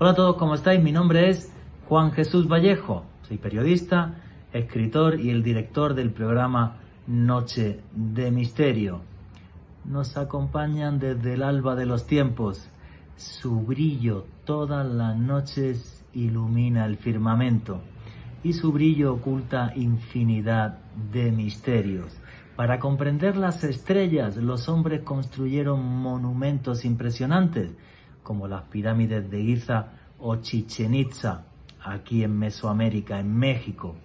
Hola a todos, ¿cómo estáis? Mi nombre es Juan Jesús Vallejo. Soy periodista, escritor y el director del programa Noche de Misterio. Nos acompañan desde el alba de los tiempos. Su brillo todas las noches ilumina el firmamento y su brillo oculta infinidad de misterios. Para comprender las estrellas, los hombres construyeron monumentos impresionantes como las pirámides de Giza o Chichen Itza, aquí en Mesoamérica, en México.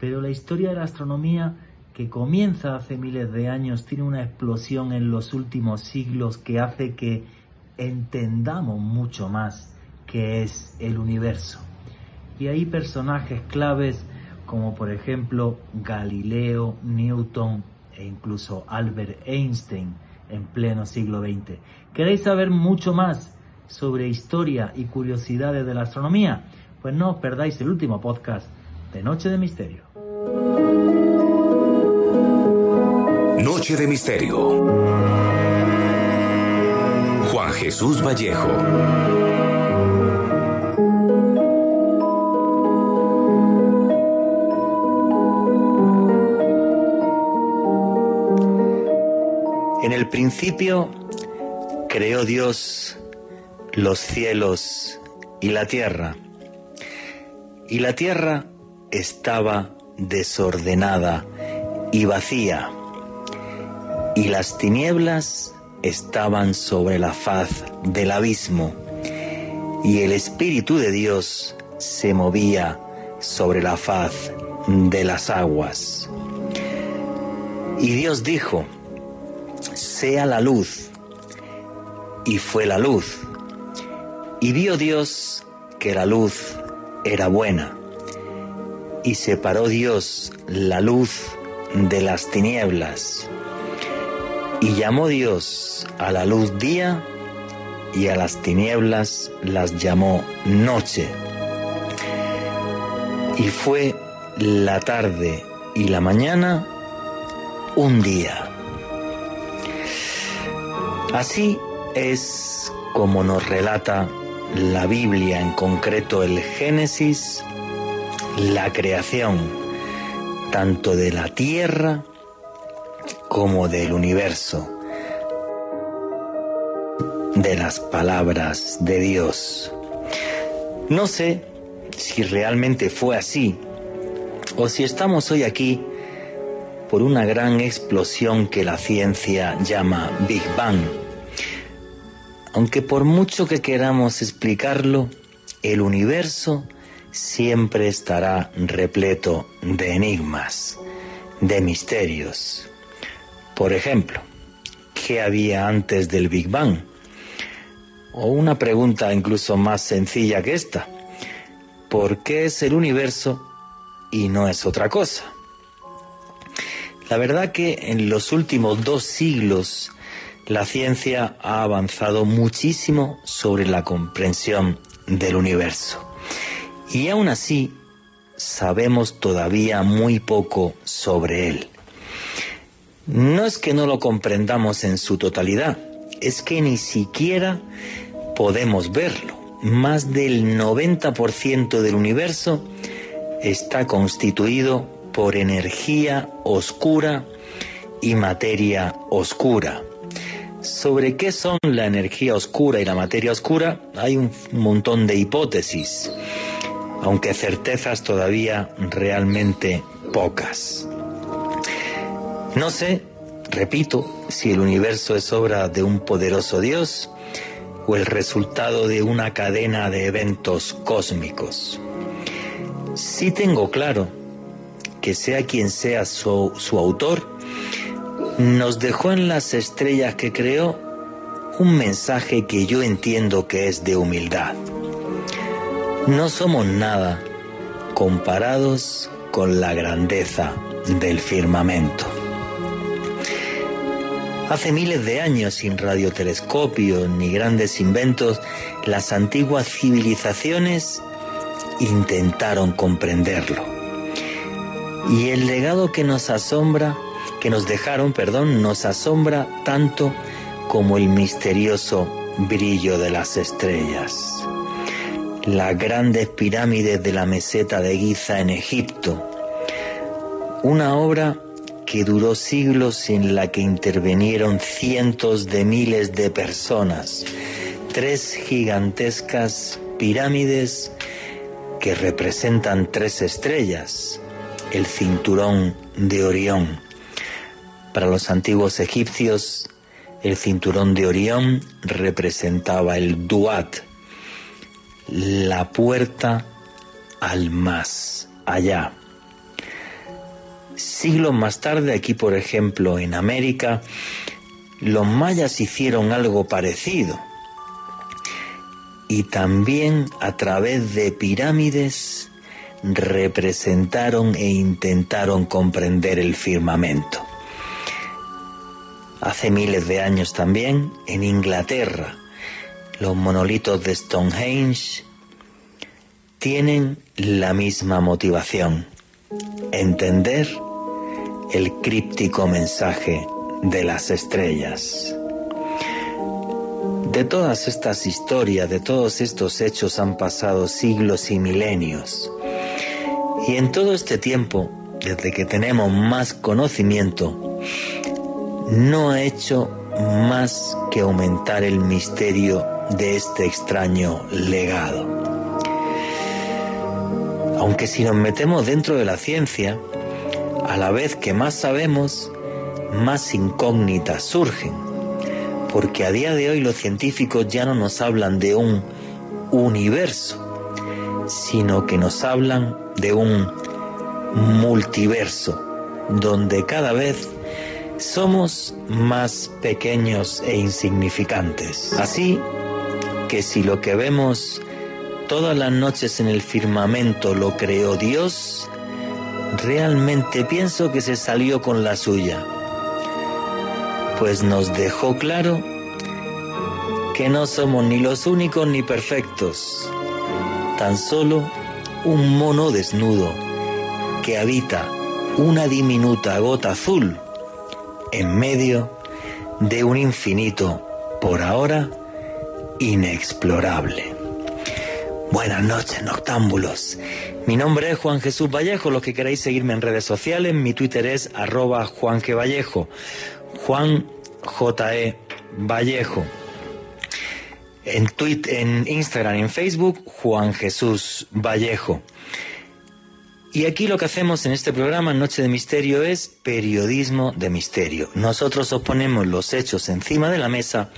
Pero la historia de la astronomía, que comienza hace miles de años, tiene una explosión en los últimos siglos que hace que entendamos mucho más qué es el universo. Y hay personajes claves como por ejemplo Galileo, Newton e incluso Albert Einstein, en pleno siglo XX. ¿Queréis saber mucho más sobre historia y curiosidades de la astronomía? Pues no os perdáis el último podcast de Noche de Misterio. Noche de Misterio. Juan Jesús Vallejo. En el principio creó Dios los cielos y la tierra. Y la tierra estaba desordenada y vacía. Y las tinieblas estaban sobre la faz del abismo. Y el Espíritu de Dios se movía sobre la faz de las aguas. Y Dios dijo, sea la luz. Y fue la luz. Y vio Dios que la luz era buena. Y separó Dios la luz de las tinieblas. Y llamó Dios a la luz día y a las tinieblas las llamó noche. Y fue la tarde y la mañana un día. Así es como nos relata la Biblia, en concreto el Génesis, la creación tanto de la tierra como del universo, de las palabras de Dios. No sé si realmente fue así o si estamos hoy aquí por una gran explosión que la ciencia llama Big Bang. Aunque por mucho que queramos explicarlo, el universo siempre estará repleto de enigmas, de misterios. Por ejemplo, ¿qué había antes del Big Bang? O una pregunta incluso más sencilla que esta. ¿Por qué es el universo y no es otra cosa? La verdad que en los últimos dos siglos la ciencia ha avanzado muchísimo sobre la comprensión del universo. Y aún así sabemos todavía muy poco sobre él. No es que no lo comprendamos en su totalidad, es que ni siquiera podemos verlo. Más del 90% del universo está constituido por energía oscura y materia oscura. Sobre qué son la energía oscura y la materia oscura hay un montón de hipótesis, aunque certezas todavía realmente pocas. No sé, repito, si el universo es obra de un poderoso Dios o el resultado de una cadena de eventos cósmicos. Sí tengo claro que sea quien sea su, su autor, nos dejó en las estrellas que creó un mensaje que yo entiendo que es de humildad. No somos nada comparados con la grandeza del firmamento. Hace miles de años, sin radiotelescopios ni grandes inventos, las antiguas civilizaciones intentaron comprenderlo. Y el legado que nos asombra, que nos dejaron, perdón, nos asombra tanto como el misterioso brillo de las estrellas. las grandes pirámides de la meseta de Giza en Egipto. Una obra que duró siglos en la que intervinieron cientos de miles de personas. Tres gigantescas pirámides que representan tres estrellas, el cinturón de Orión. Para los antiguos egipcios, el cinturón de Orión representaba el Duat, la puerta al más allá. Siglos más tarde, aquí por ejemplo en América, los mayas hicieron algo parecido. Y también a través de pirámides representaron e intentaron comprender el firmamento. Hace miles de años también, en Inglaterra, los monolitos de Stonehenge tienen la misma motivación, entender el críptico mensaje de las estrellas. De todas estas historias, de todos estos hechos han pasado siglos y milenios. Y en todo este tiempo, desde que tenemos más conocimiento, no ha hecho más que aumentar el misterio de este extraño legado. Aunque si nos metemos dentro de la ciencia, a la vez que más sabemos, más incógnitas surgen, porque a día de hoy los científicos ya no nos hablan de un universo, sino que nos hablan de un multiverso, donde cada vez somos más pequeños e insignificantes. Así que si lo que vemos todas las noches en el firmamento lo creó Dios, realmente pienso que se salió con la suya, pues nos dejó claro que no somos ni los únicos ni perfectos, tan solo un mono desnudo que habita una diminuta gota azul en medio de un infinito por ahora inexplorable. Buenas noches, noctámbulos. Mi nombre es Juan Jesús Vallejo. Los que queráis seguirme en redes sociales, mi Twitter es arroba Juan G. Vallejo. Juan. E. Vallejo. En, Twitter, en Instagram y en Facebook, Juan Jesús Vallejo. Y aquí lo que hacemos en este programa, Noche de Misterio, es periodismo de misterio. Nosotros os ponemos los hechos encima de la mesa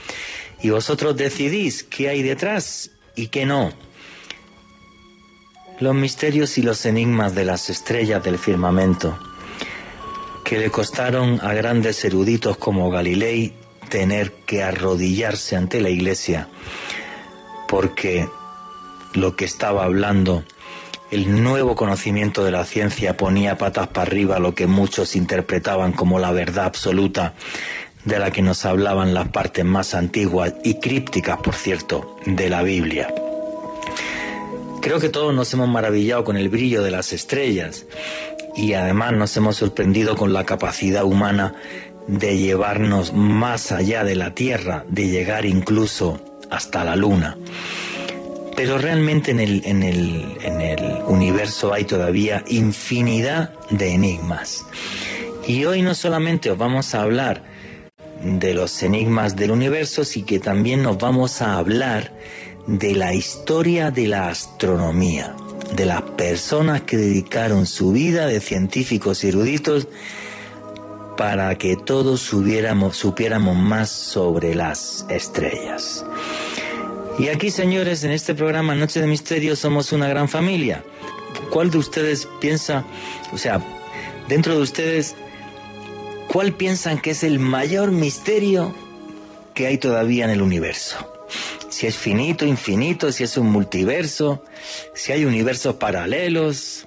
y vosotros decidís qué hay detrás y qué no. Los misterios y los enigmas de las estrellas del firmamento, que le costaron a grandes eruditos como Galilei tener que arrodillarse ante la iglesia, porque lo que estaba hablando, el nuevo conocimiento de la ciencia ponía patas para arriba lo que muchos interpretaban como la verdad absoluta de la que nos hablaban las partes más antiguas y crípticas, por cierto, de la Biblia. Creo que todos nos hemos maravillado con el brillo de las estrellas y además nos hemos sorprendido con la capacidad humana de llevarnos más allá de la Tierra, de llegar incluso hasta la Luna. Pero realmente en el, en el, en el universo hay todavía infinidad de enigmas. Y hoy no solamente os vamos a hablar de los enigmas del universo, sino que también nos vamos a hablar de la historia de la astronomía, de las personas que dedicaron su vida de científicos y eruditos para que todos supiéramos más sobre las estrellas. Y aquí, señores, en este programa Noche de Misterio somos una gran familia. ¿Cuál de ustedes piensa, o sea, dentro de ustedes, ¿Cuál piensan que es el mayor misterio que hay todavía en el universo? Si es finito, infinito, si es un multiverso, si hay universos paralelos.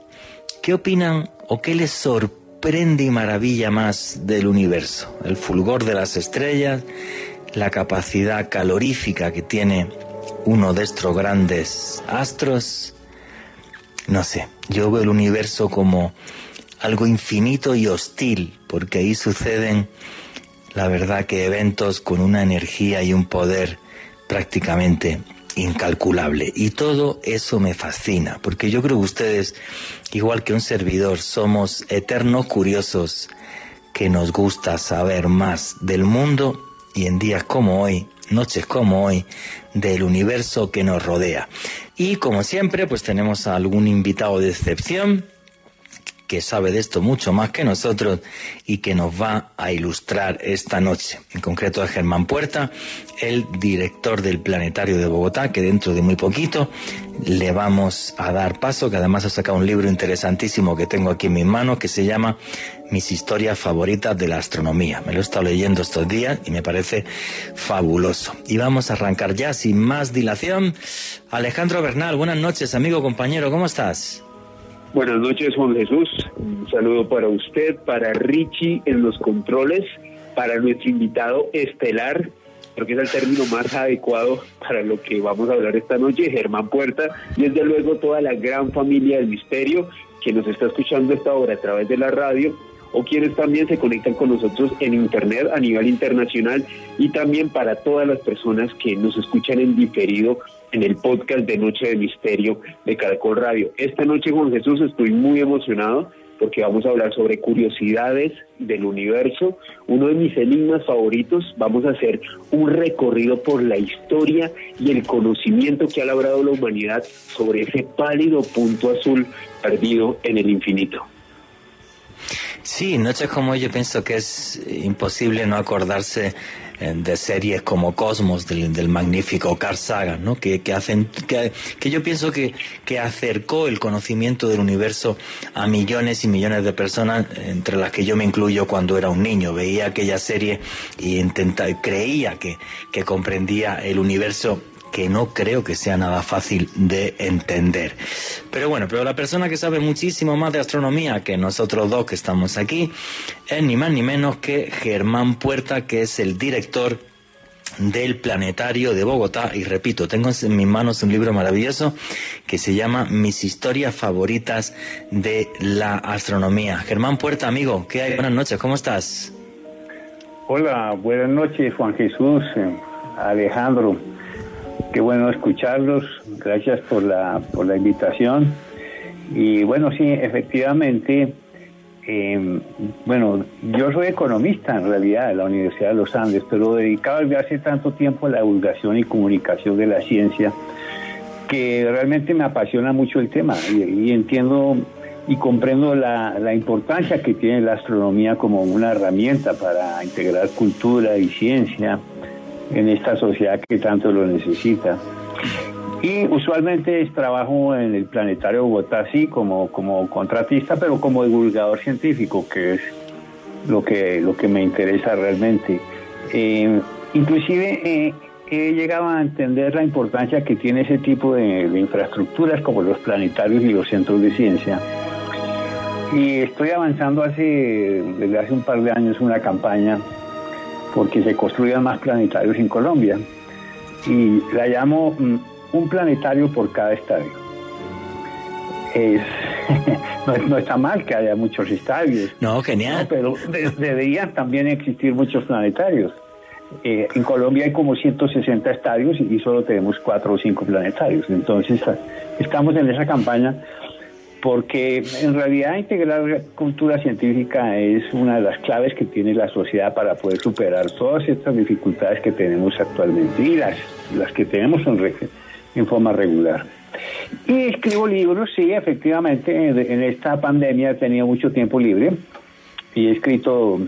¿Qué opinan o qué les sorprende y maravilla más del universo? El fulgor de las estrellas, la capacidad calorífica que tiene uno de estos grandes astros. No sé, yo veo el universo como algo infinito y hostil, porque ahí suceden, la verdad, que eventos con una energía y un poder prácticamente incalculable. Y todo eso me fascina, porque yo creo que ustedes, igual que un servidor, somos eternos curiosos que nos gusta saber más del mundo y en días como hoy, noches como hoy, del universo que nos rodea. Y como siempre, pues tenemos a algún invitado de excepción que sabe de esto mucho más que nosotros y que nos va a ilustrar esta noche. En concreto es Germán Puerta, el director del Planetario de Bogotá, que dentro de muy poquito le vamos a dar paso, que además ha sacado un libro interesantísimo que tengo aquí en mis manos, que se llama Mis historias favoritas de la astronomía. Me lo he estado leyendo estos días y me parece fabuloso. Y vamos a arrancar ya sin más dilación. Alejandro Bernal, buenas noches, amigo, compañero, ¿cómo estás? Buenas noches, Juan Jesús. Un saludo para usted, para Richie en los controles, para nuestro invitado estelar, creo que es el término más adecuado para lo que vamos a hablar esta noche, Germán Puerta, y desde luego toda la gran familia del misterio que nos está escuchando esta hora a través de la radio o quienes también se conectan con nosotros en Internet a nivel internacional y también para todas las personas que nos escuchan en diferido en el podcast de Noche de Misterio de Caracol Radio. Esta noche, Juan Jesús, estoy muy emocionado porque vamos a hablar sobre curiosidades del universo. Uno de mis enigmas favoritos, vamos a hacer un recorrido por la historia y el conocimiento que ha labrado la humanidad sobre ese pálido punto azul perdido en el infinito. Sí, noches como yo pienso que es imposible no acordarse de series como Cosmos del, magnífico Carl Sagan, ¿no? Que, hacen que, que, yo pienso que, que acercó el conocimiento del universo a millones y millones de personas, entre las que yo me incluyo cuando era un niño. Veía aquella serie y intenta, creía que, que comprendía el universo que no creo que sea nada fácil de entender. Pero bueno, pero la persona que sabe muchísimo más de astronomía que nosotros dos que estamos aquí es ni más ni menos que Germán Puerta, que es el director del Planetario de Bogotá. Y repito, tengo en mis manos un libro maravilloso que se llama Mis historias favoritas de la astronomía. Germán Puerta, amigo, ¿qué hay? Buenas noches, ¿cómo estás? Hola, buenas noches, Juan Jesús, eh, Alejandro. Qué bueno escucharlos. Gracias por la, por la invitación. Y bueno, sí, efectivamente, eh, bueno, yo soy economista en realidad de la Universidad de los Andes, pero dedicado desde hace tanto tiempo a la divulgación y comunicación de la ciencia que realmente me apasiona mucho el tema y, entiendo y comprendo la, la, importancia que tiene la astronomía como una herramienta para integrar cultura y ciencia en esta sociedad que tanto lo necesita. Y usualmente trabajo en el Planetario Bogotá, sí, como, como contratista, pero como divulgador científico, que es lo que, lo que me interesa realmente. Eh, inclusive eh, he llegado a entender la importancia que tiene ese tipo de, de, infraestructuras como los planetarios y los centros de ciencia. Y estoy avanzando hace, desde hace un par de años una campaña porque se construyan más planetarios en Colombia. Y la llamo mm, un planetario por cada estadio. no, está mal que haya muchos estadios. No, genial. pero deberían también existir muchos planetarios. Eh, en Colombia hay como 160 estadios y solo tenemos cuatro o cinco planetarios. Entonces, estamos en esa campaña porque en realidad integrar cultura científica es una de las claves que tiene la sociedad para poder superar todas estas dificultades que tenemos actualmente y las, las que tenemos en, en forma regular. Y escribo libros, sí, efectivamente, en esta pandemia he tenido mucho tiempo libre y he escrito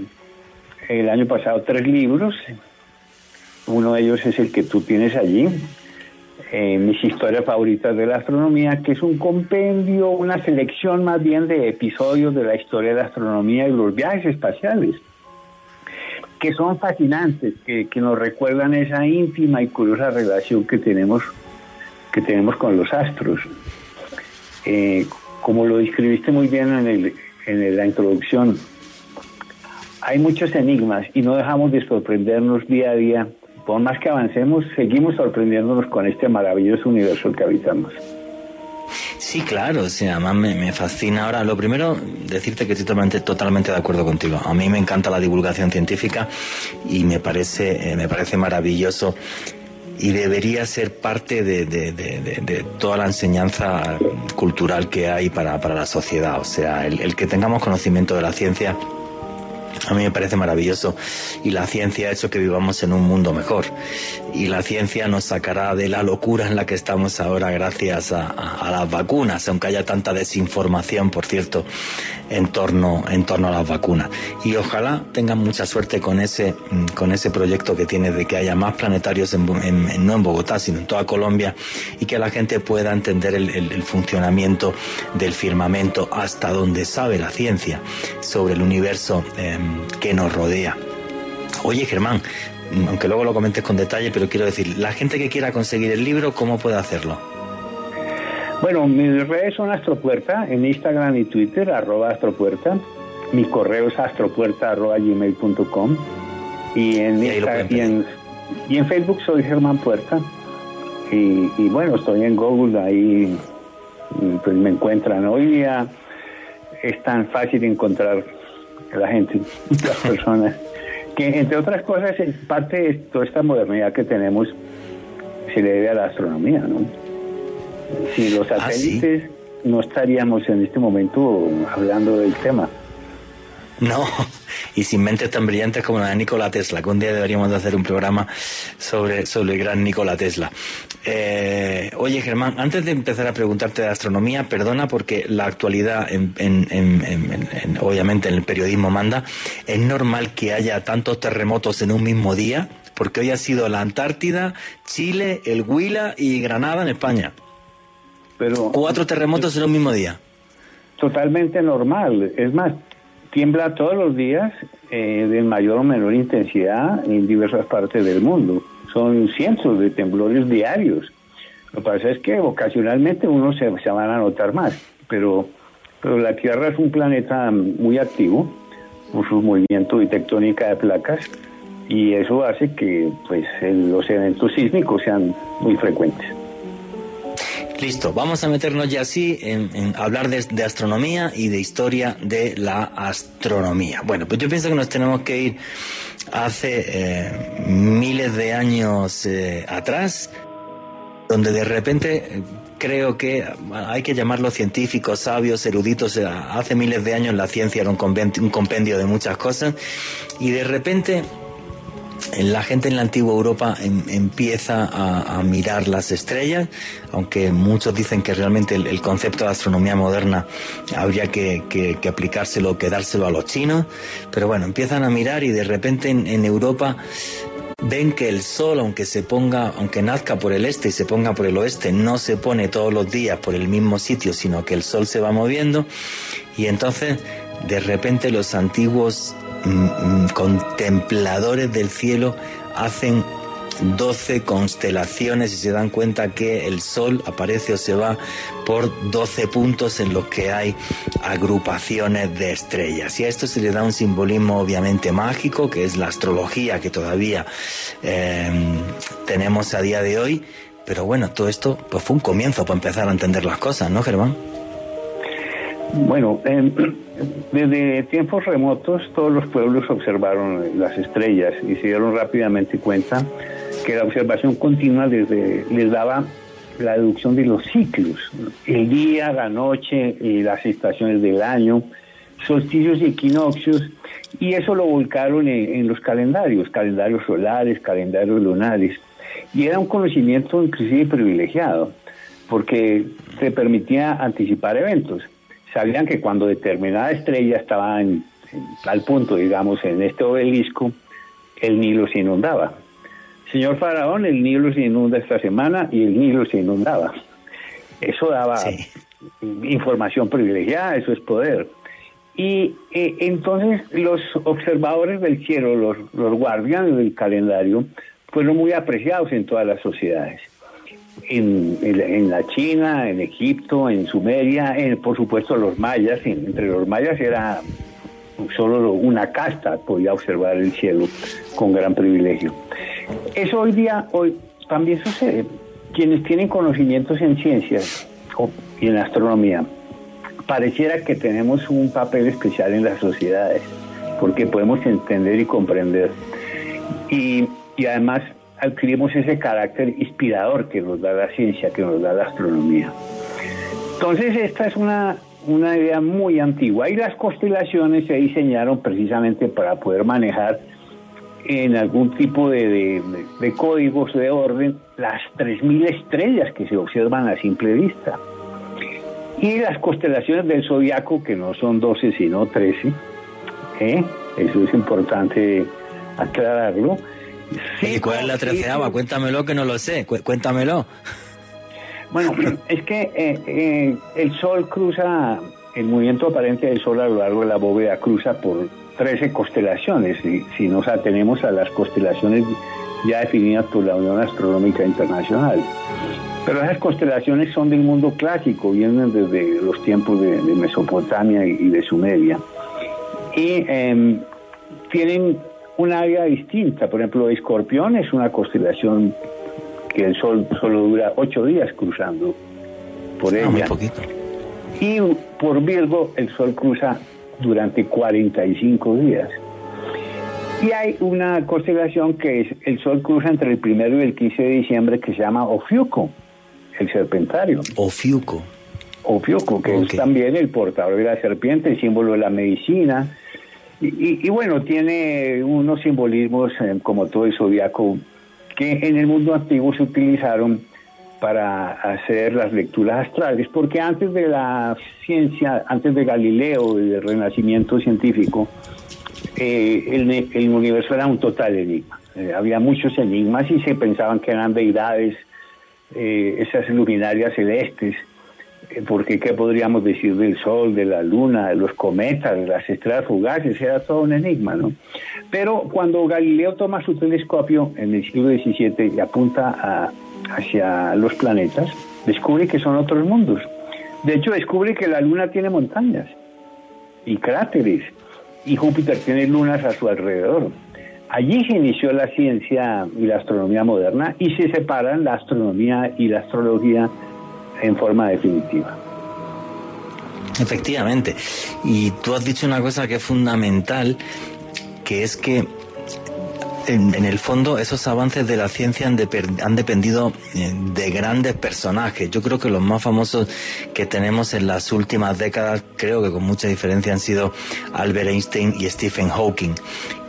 el año pasado tres libros. Uno de ellos es el que tú tienes allí, eh, mis historias favoritas de la astronomía, que es un compendio, una selección más bien de episodios de la historia de la astronomía y los viajes espaciales, que son fascinantes, que, nos recuerdan esa íntima y curiosa relación que tenemos, que tenemos con los astros. Eh, como lo describiste muy bien en, el, en la introducción, hay muchos enigmas y no dejamos de sorprendernos día a día por más que avancemos, seguimos sorprendiéndonos con este maravilloso universo que habitamos. Sí, claro, o sea, me, fascina. Ahora, lo primero, decirte que estoy totalmente, totalmente de acuerdo contigo. A mí me encanta la divulgación científica y me parece, eh, me parece maravilloso y debería ser parte de, toda la enseñanza cultural que hay para, la sociedad. O sea, el que tengamos conocimiento de la ciencia a mí me parece maravilloso y la ciencia ha hecho que vivamos en un mundo mejor y la ciencia nos sacará de la locura en la que estamos ahora gracias a, las vacunas, aunque haya tanta desinformación, por cierto, en torno, en torno a las vacunas. Y ojalá tengan mucha suerte con ese, con ese proyecto que tiene de que haya más planetarios en, no en Bogotá, sino en toda Colombia y que la gente pueda entender el, funcionamiento del firmamento hasta donde sabe la ciencia sobre el universo. Em, que nos rodea. Oye, Germán, aunque luego lo comentes con detalle, pero quiero decir, la gente que quiera conseguir el libro, ¿cómo puede hacerlo? Bueno, mis redes son Astropuerta, en Instagram y Twitter, arroba Astropuerta. Mi correo es astropuerta arroba gmail.com. Y en, y, en, y en Facebook soy Germán Puerta. Y, y, bueno, estoy en Google, ahí pues me encuentran. Hoy día es tan fácil encontrar la gente, las personas, que entre otras cosas, parte de toda esta modernidad que tenemos se debe a la astronomía, ¿no? Si los ah, satélites no estaríamos en este momento hablando del tema. No, y sin mentes tan brillantes como la de Nikola Tesla, que un día deberíamos de hacer un programa sobre, sobre el gran Nikola Tesla. Eh, oye, Germán, antes de empezar a preguntarte de astronomía, perdona porque la actualidad, obviamente en el periodismo manda, ¿es normal que haya tantos terremotos en un mismo día? Porque hoy ha sido la Antártida, Chile, el Huila y Granada en España. Pero, Cuatro terremotos en un mismo día. Totalmente normal. Es más, tiembla todos los días eh, de mayor o menor intensidad en diversas partes del mundo. Son cientos de temblores diarios. Lo que pasa es que ocasionalmente uno se, van a notar más, pero, pero la Tierra es un planeta muy activo por su movimiento y tectónica de placas y eso hace que pues los eventos sísmicos sean muy frecuentes. Listo, vamos a meternos ya así en, hablar de, astronomía y de historia de la astronomía. Bueno, pues yo pienso que nos tenemos que ir hace eh, miles de años eh, atrás, donde de repente eh, creo que hay que llamarlos científicos, sabios, eruditos. Hace miles de años la ciencia era un compendio de muchas cosas y de repente la gente en la antigua Europa em, empieza a, mirar las estrellas, aunque muchos dicen que realmente el, concepto de astronomía moderna habría que, aplicárselo, que dárselo a los chinos, pero bueno, empiezan a mirar y de repente en, Europa ven que el sol, aunque se ponga, aunque nazca por el este y se ponga por el oeste, no se pone todos los días por el mismo sitio, sino que el sol se va moviendo. Y entonces de repente los antiguos contempladores del cielo hacen 12 constelaciones y se dan cuenta que el Sol aparece o se va por 12 puntos en los que hay agrupaciones de estrellas. Y a esto se le da un simbolismo obviamente mágico, que es la astrología que todavía em, tenemos a día de hoy. Pero bueno, todo esto pues fue un comienzo para empezar a entender las cosas, ¿no, Germán? Bueno, desde tiempos remotos todos los pueblos observaron las estrellas y se dieron rápidamente cuenta que la observación continua les daba la deducción de los ciclos, el día, la noche, y las estaciones del año, solsticios y equinoccios, y eso lo volcaron en los calendarios, calendarios solares, calendarios lunares, y era un conocimiento inclusive privilegiado, porque se permitía anticipar eventos sabían que cuando determinada estrella estaba en, tal punto, digamos, en este obelisco, el Nilo se inundaba. Señor Faraón, el Nilo se inunda esta semana y el Nilo se inundaba. Eso daba información privilegiada, eso es poder. Y eh, entonces los observadores del cielo, los, los guardianes del calendario, fueron muy apreciados en todas las sociedades en, en, la China, en Egipto, en Sumeria, en, por supuesto los mayas, entre los mayas era solo una casta podía observar el cielo con gran privilegio. Eso hoy día hoy también sucede. Quienes tienen conocimientos en ciencias y en astronomía, pareciera que tenemos un papel especial en las sociedades, porque podemos entender y comprender. Y, y además adquirimos ese carácter inspirador que nos da la ciencia, que nos da la astronomía. Entonces, esta es una, una idea muy antigua y las constelaciones se diseñaron precisamente para poder manejar en algún tipo de, de, códigos de orden las 3.000 estrellas que se observan a simple vista. Y las constelaciones del zodiaco, que no son 12 sino 13, ¿eh? eso es importante aclararlo. ¿Y cuál es la treceava? Cuéntamelo que no lo sé, cuéntamelo. Bueno, es que eh, eh, el Sol cruza, el movimiento aparente del Sol a lo largo de la bóveda cruza por 13 constelaciones, si, si nos atenemos a las constelaciones ya definidas por la Unión Astronómica Internacional. Pero esas constelaciones son del mundo clásico, vienen desde los tiempos de, Mesopotamia y, de Sumeria. Y em, tienen un área distinta. Por ejemplo, Escorpión es una constelación que el Sol solo dura ocho días cruzando por ah, ella. Y por Virgo el Sol cruza durante 45 días. Y hay una constelación que es el Sol cruza entre el primero y el 15 de diciembre que se llama Ofiuco, el serpentario. Ofiuco. Ofiuco, que es también el portador de la serpiente, el símbolo de la medicina. Y, bueno, tiene unos simbolismos, eh, como todo el zodiaco, que en el mundo antiguo se utilizaron para hacer las lecturas astrales, porque antes de la ciencia, antes de Galileo y del renacimiento científico, eh, el, universo era un total enigma. Eh, había muchos enigmas y se pensaban que eran deidades, eh, esas luminarias celestes, porque qué podríamos decir del Sol, de la Luna, de los cometas, de las estrellas fugaces, era todo un enigma, ¿no? Pero cuando Galileo toma su telescopio en el siglo XVII y apunta hacia los planetas, descubre que son otros mundos. De hecho, descubre que la Luna tiene montañas y cráteres y Júpiter tiene lunas a su alrededor. Allí se inició la ciencia y la astronomía moderna y se separan la astronomía y la astrología en forma definitiva. Efectivamente. Y tú has dicho una cosa que es fundamental que es que en, el fondo esos avances de la ciencia han, han, dependido eh, de grandes personajes. Yo creo que los más famosos que tenemos en las últimas décadas, creo que con mucha diferencia han sido Albert Einstein y Stephen Hawking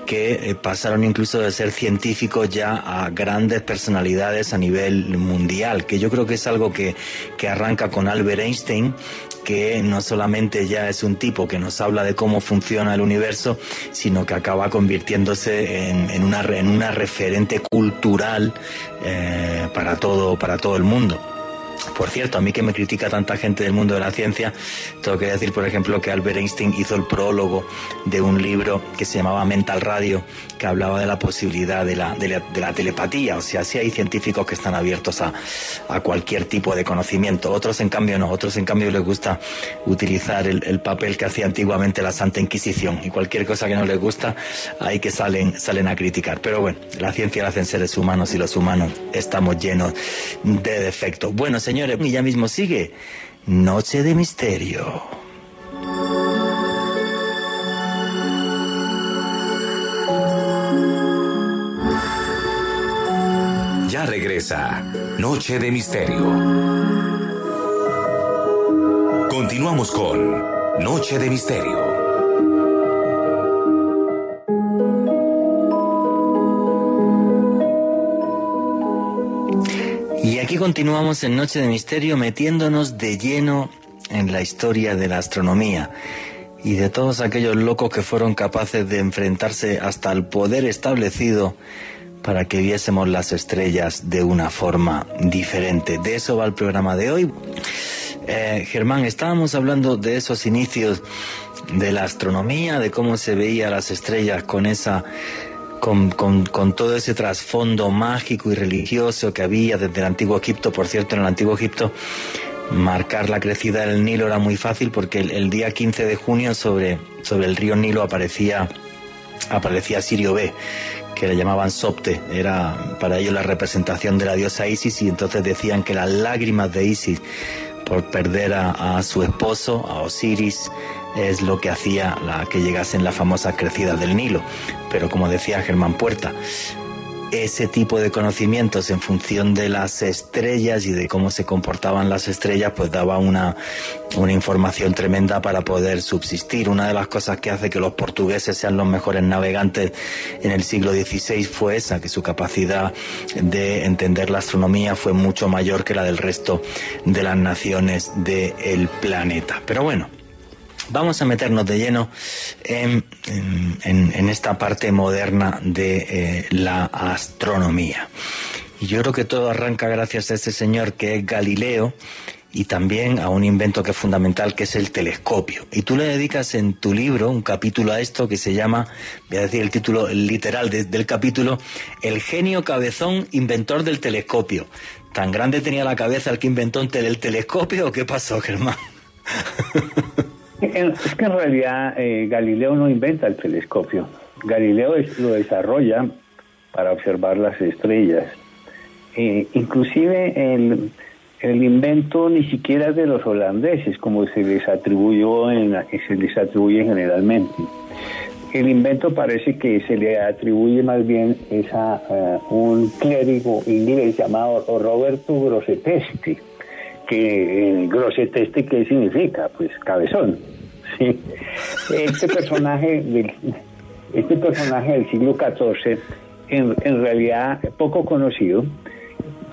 que eh, pasaron incluso de ser científicos ya a grandes personalidades a nivel mundial, que yo creo que es algo que, que arranca con Albert Einstein que no solamente ya es un tipo que nos habla de cómo funciona el universo, sino que acaba convirtiéndose en, una, en una referente cultural eh, para, todo, para todo el mundo. Por cierto, a mí que me critica tanta gente del mundo de la ciencia, tengo que decir, por ejemplo, que Albert Einstein hizo el prólogo de un libro que se llamaba Mental Radio, que hablaba de la posibilidad de la, de la, telepatía. O sea, sí hay científicos que están abiertos a, a, cualquier tipo de conocimiento. Otros, en cambio, no. Otros, en cambio, les gusta utilizar el, el papel que hacía antiguamente la Santa Inquisición. Y cualquier cosa que no les gusta, ahí que salen, salen a criticar. Pero bueno, la ciencia la hacen seres humanos y los humanos estamos llenos de defectos. Bueno, señores, y ya mismo sigue Noche de Misterio. Regresa Noche de Misterio. Continuamos con Noche de Misterio. aquí continuamos en Noche de Misterio metiéndonos de lleno en la historia de la astronomía y de todos aquellos locos que fueron capaces de enfrentarse hasta el poder establecido para que viésemos las estrellas de una forma diferente. De eso va el programa de hoy. Eh, Germán, estábamos hablando de esos inicios de la astronomía, de cómo se veía las estrellas con esa con, con, todo ese trasfondo mágico y religioso que había desde el antiguo Egipto. Por cierto, en el antiguo Egipto marcar la crecida del Nilo era muy fácil porque el, día 15 de junio sobre, sobre el río Nilo aparecía, aparecía Sirio B, que le llamaban Sopte, era para ellos la representación de la diosa Isis y entonces decían que las lágrimas de Isis por perder a, su esposo, a Osiris, es lo que hacía la, que llegasen las famosas crecidas del Nilo. Pero como decía Germán Puerta, ese tipo de conocimientos en función de las estrellas y de cómo se comportaban las estrellas, pues daba una, una información tremenda para poder subsistir. Una de las cosas que hace que los portugueses sean los mejores navegantes en el siglo XVI fue esa, que su capacidad de entender la astronomía fue mucho mayor que la del resto de las naciones del planeta. Pero bueno, Vamos a meternos de lleno en, esta parte moderna de eh, la astronomía. Y yo creo que todo arranca gracias a este señor que es Galileo y también a un invento que es fundamental, que es el telescopio. Y tú le dedicas en tu libro un capítulo a esto que se llama, voy a decir el título literal del capítulo, El genio cabezón inventor del telescopio. ¿Tan grande tenía la cabeza el que inventó el telescopio o qué pasó, Germán? Es que en realidad eh, Galileo no inventa el telescopio. Galileo lo desarrolla para observar las estrellas. Eh, inclusive el, el, invento ni siquiera es de los holandeses, como se les atribuyó en, se les atribuye generalmente. El invento parece que se le atribuye más bien a eh, un clérigo inglés llamado Roberto Grosseteste que eh, Grosseteste, ¿qué significa? Pues cabezón. Este personaje del, este personaje del siglo XIV, en, en realidad poco conocido,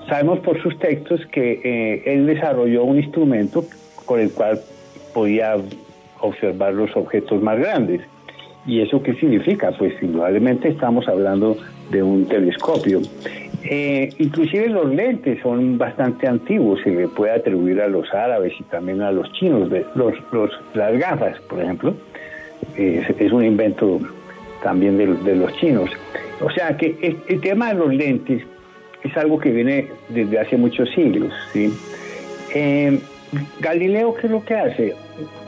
sabemos por sus textos que eh, él desarrolló un instrumento con el cual podía observar los objetos más grandes. ¿Y eso qué significa? Pues indudablemente estamos hablando de un telescopio. Eh, inclusive los lentes son bastante antiguos, se le puede atribuir a los árabes y también a los chinos, de, los, los, las gafas, por ejemplo, es, un invento también de, los chinos. O sea que el, tema de los lentes es algo que viene desde hace muchos siglos. ¿sí? Eh, Galileo, ¿qué es lo que hace?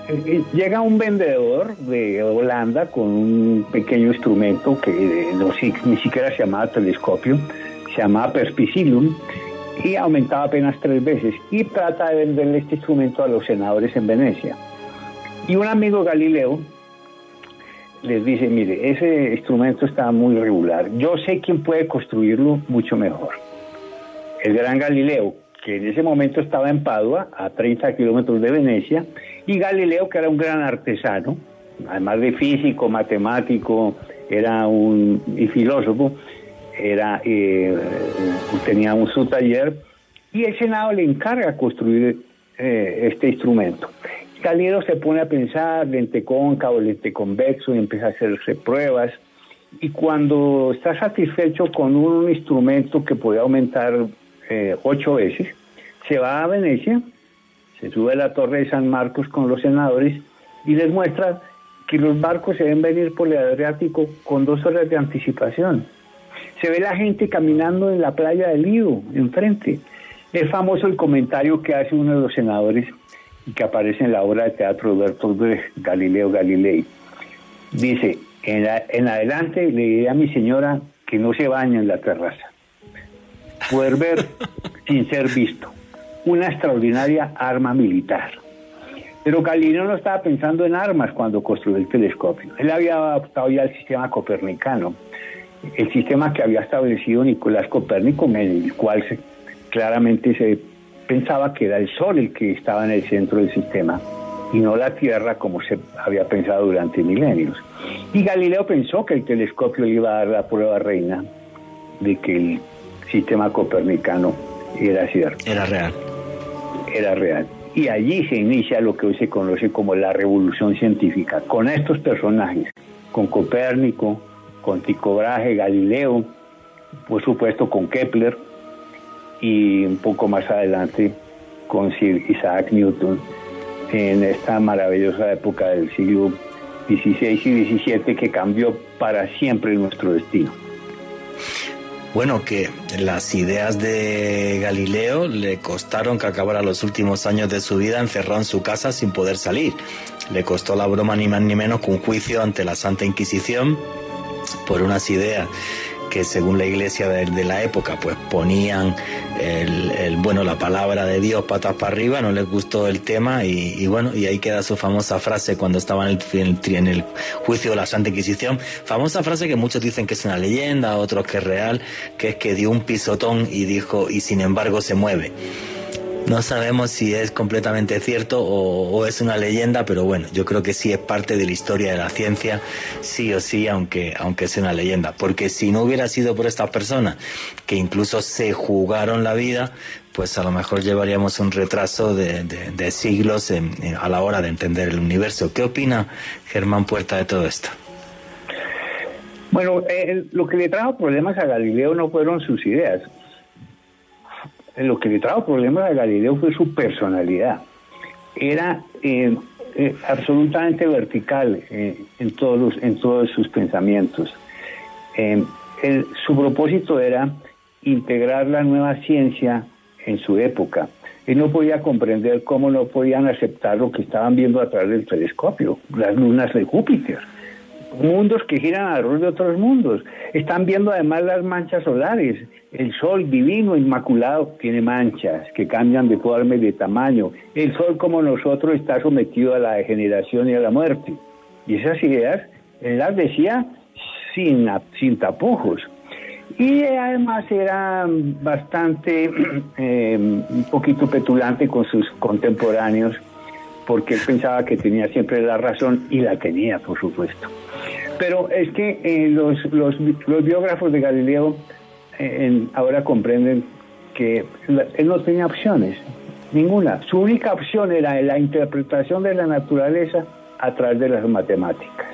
Eh, llega un vendedor de Holanda con un pequeño instrumento que no, ni siquiera se llamaba telescopio, se llamaba Perspicillum y aumentaba apenas tres veces y trata de venderle este instrumento a los senadores en Venecia. Y un amigo Galileo les dice, mire, ese instrumento está muy regular, yo sé quién puede construirlo mucho mejor. El gran Galileo, que en ese momento estaba en Padua, a 30 kilómetros de Venecia, y Galileo, que era un gran artesano, además de físico, matemático, era un y filósofo, era, eh, tenía un, su taller y el Senado le encarga construir eh, este instrumento. Galileo se pone a pensar lente cóncavo, lente convexo y empieza a hacerse pruebas. Y cuando está satisfecho con un, instrumento que puede aumentar eh, ocho veces, se va a Venecia, se sube a la torre de San Marcos con los senadores y les muestra que los barcos se deben venir por el Adriático con dos horas de anticipación se ve la gente caminando en la playa del Lido, enfrente. Es famoso el comentario que hace uno de los senadores y que aparece en la obra de teatro de Bertolt Brecht, Galileo Galilei. Dice, en, en adelante le diré a mi señora que no se bañe en la terraza. Poder ver sin ser visto. Una extraordinaria arma militar. Pero Galileo no estaba pensando en armas cuando construyó el telescopio. Él había adaptado ya el sistema copernicano el sistema que había establecido Nicolás Copérnico, en el cual claramente se pensaba que era el Sol el que estaba en el centro del sistema y no la Tierra como se había pensado durante milenios. Y Galileo pensó que el telescopio le iba a dar la prueba reina de que el sistema copernicano era cierto. Era real. Era real. Y allí se inicia lo que hoy se conoce como la revolución científica, con estos personajes, con Copérnico, con Tycho Brahe, Galileo, por supuesto con Kepler y un poco más adelante con Sir Isaac Newton en esta maravillosa época del siglo XVI y XVII que cambió para siempre nuestro destino. Bueno, que las ideas de Galileo le costaron que acabara los últimos años de su vida encerrado en su casa sin poder salir. Le costó la broma ni más ni menos que un juicio ante la Santa Inquisición por unas ideas que según la iglesia de, la época, pues ponían el, bueno, la palabra de Dios patas para arriba, no les gustó el tema y, bueno, y ahí queda su famosa frase cuando estaban en el, en el juicio de la Santa Inquisición, famosa frase que muchos dicen que es una leyenda, otros que es real, que es que dio un pisotón y dijo, y sin embargo se mueve. No sabemos si es completamente cierto o, es una leyenda, pero bueno, yo creo que sí es parte de la historia de la ciencia, sí o sí, aunque, aunque sea una leyenda. Porque si no hubiera sido por estas personas que incluso se jugaron la vida, pues a lo mejor llevaríamos un retraso de, siglos a la hora de entender el universo. ¿Qué opina Germán Puerta de todo esto? Bueno, eh, lo que le trajo problemas a Galileo no fueron sus ideas, lo que le trajo problemas a Galileo fue su personalidad. Era eh, eh, absolutamente vertical eh, en, todos sus pensamientos. su propósito era integrar la nueva ciencia en su época. Él no podía comprender cómo no podían aceptar lo que estaban viendo a través del telescopio, las lunas de Júpiter mundos que giran alrededor de otros mundos. Están viendo además las manchas solares. El sol divino, inmaculado, tiene manchas que cambian de forma y de tamaño. El sol, como nosotros, está sometido a la degeneración y a la muerte. Y esas ideas, él las decía sin, sin tapujos. Y además era bastante, eh, un poquito petulante con sus contemporáneos, porque él pensaba que tenía siempre la razón y la tenía, por supuesto. Pero es que eh, los, los, biógrafos de Galileo eh, ahora comprenden que él no tenía opciones, ninguna. Su única opción era la interpretación de la naturaleza a través de las matemáticas,